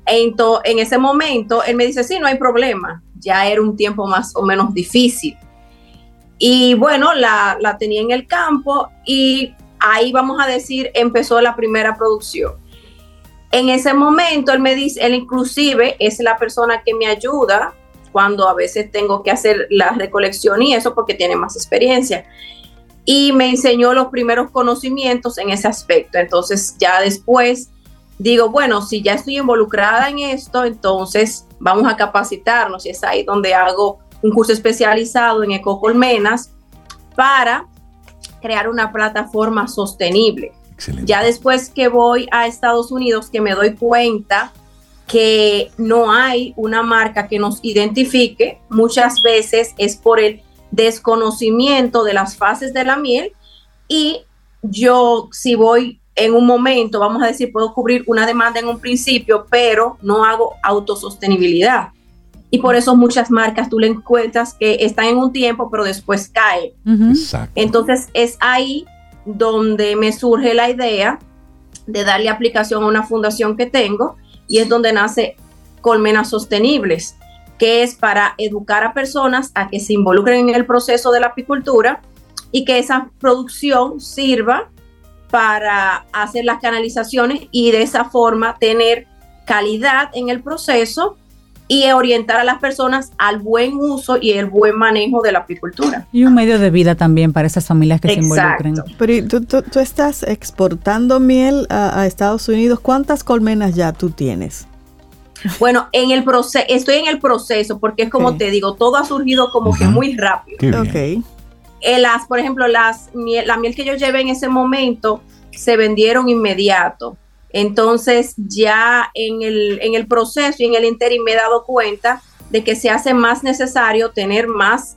Speaker 9: Ento- en ese momento, él me dice, sí, no hay problema. Ya era un tiempo más o menos difícil. Y bueno, la, la tenía en el campo y ahí vamos a decir, empezó la primera producción. En ese momento, él me dice, él inclusive es la persona que me ayuda cuando a veces tengo que hacer la recolección y eso porque tiene más experiencia y me enseñó los primeros conocimientos en ese aspecto. Entonces ya después digo, bueno, si ya estoy involucrada en esto, entonces vamos a capacitarnos y es ahí donde hago un curso especializado en ecocolmenas para crear una plataforma sostenible.
Speaker 2: Excelente.
Speaker 9: Ya después que voy a Estados Unidos, que me doy cuenta que no hay una marca que nos identifique, muchas veces es por el desconocimiento de las fases de la miel y yo si voy en un momento, vamos a decir, puedo cubrir una demanda en un principio, pero no hago autosostenibilidad. Y por eso muchas marcas tú le encuentras que están en un tiempo, pero después caen. Entonces es ahí donde me surge la idea de darle aplicación a una fundación que tengo y es donde nace Colmenas Sostenibles, que es para educar a personas a que se involucren en el proceso de la apicultura y que esa producción sirva para hacer las canalizaciones y de esa forma tener calidad en el proceso y orientar a las personas al buen uso y el buen manejo de la apicultura.
Speaker 1: Y un medio de vida también para esas familias que se involucren.
Speaker 3: Pero ¿tú, estás exportando miel a, Estados Unidos. ¿Cuántas colmenas ya tú tienes?
Speaker 9: Bueno, en el proceso, estoy en el proceso porque es como te digo, todo ha surgido como que muy rápido.
Speaker 3: Ok.
Speaker 9: Eh, las, por ejemplo, las, la miel que yo llevé en ese momento se vendieron inmediato. Entonces ya en el, en el proceso y en el interim me he dado cuenta de que se hace más necesario tener más,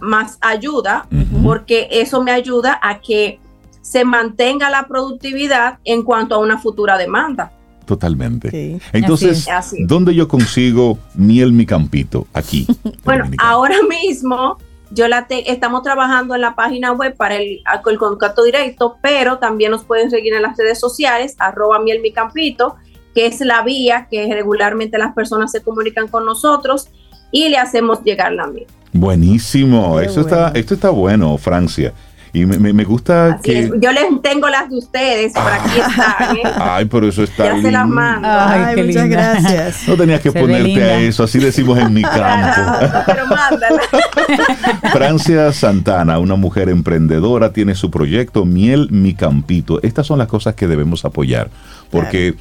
Speaker 9: más ayuda, porque eso me ayuda a que se mantenga la productividad en cuanto a una futura demanda.
Speaker 2: Totalmente. Entonces, ¿dónde yo consigo miel mi campito? Aquí.
Speaker 9: bueno, ahora mismo yo la estamos trabajando en la página web para el, el, contacto directo, pero también nos pueden seguir en las redes sociales, arroba miel mi campito, que es la vía que regularmente las personas se comunican con nosotros y le hacemos llegar la miel.
Speaker 2: Buenísimo, eso está, esto está bueno, Francia. Y me, me, gusta que.
Speaker 9: Yo les tengo las de ustedes, por aquí están. ¿eh?
Speaker 2: Ay, pero eso está
Speaker 9: ya se las mando.
Speaker 3: Ay, muchas gracias.
Speaker 2: No tenías que ponerte a eso, así decimos en mi campo.
Speaker 9: pero mándala.
Speaker 2: Francia Santana, una mujer emprendedora, tiene su proyecto Miel Mi Campito. Estas son las cosas que debemos apoyar, porque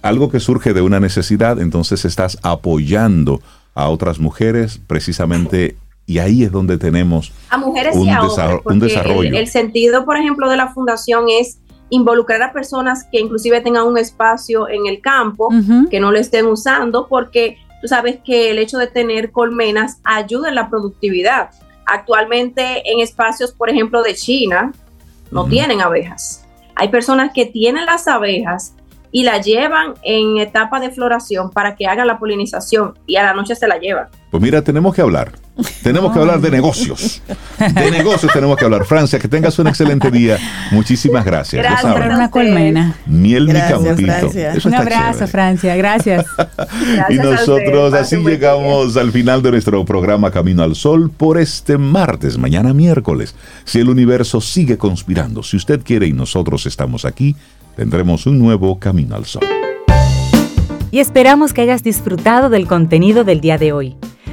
Speaker 2: algo que surge de una necesidad, entonces estás apoyando a otras mujeres precisamente y ahí es donde tenemos
Speaker 9: a mujeres un, y a hombres, un desarrollo. El, sentido, por ejemplo, de la fundación es involucrar a personas que inclusive tengan un espacio en el campo, que no lo estén usando, porque tú sabes que el hecho de tener colmenas ayuda en la productividad. Actualmente en espacios, por ejemplo, de China, no tienen abejas. Hay personas que tienen las abejas y la llevan en etapa de floración para que haga la polinización y a la noche se la llevan.
Speaker 2: Pues mira, tenemos que hablar. Tenemos que hablar de negocios. De negocios tenemos que hablar. Francia, que tengas un excelente día. Muchísimas gracias.
Speaker 9: Gracias por
Speaker 1: una colmena.
Speaker 2: Miel mi campito.
Speaker 1: un abrazo, Francia. Gracias.
Speaker 2: y nosotros así llegamos al final de nuestro programa Camino al Sol por este martes, mañana miércoles. Si el universo sigue conspirando, si usted quiere y nosotros estamos aquí, tendremos un nuevo Camino al Sol.
Speaker 10: Y esperamos que hayas disfrutado del contenido del día de hoy.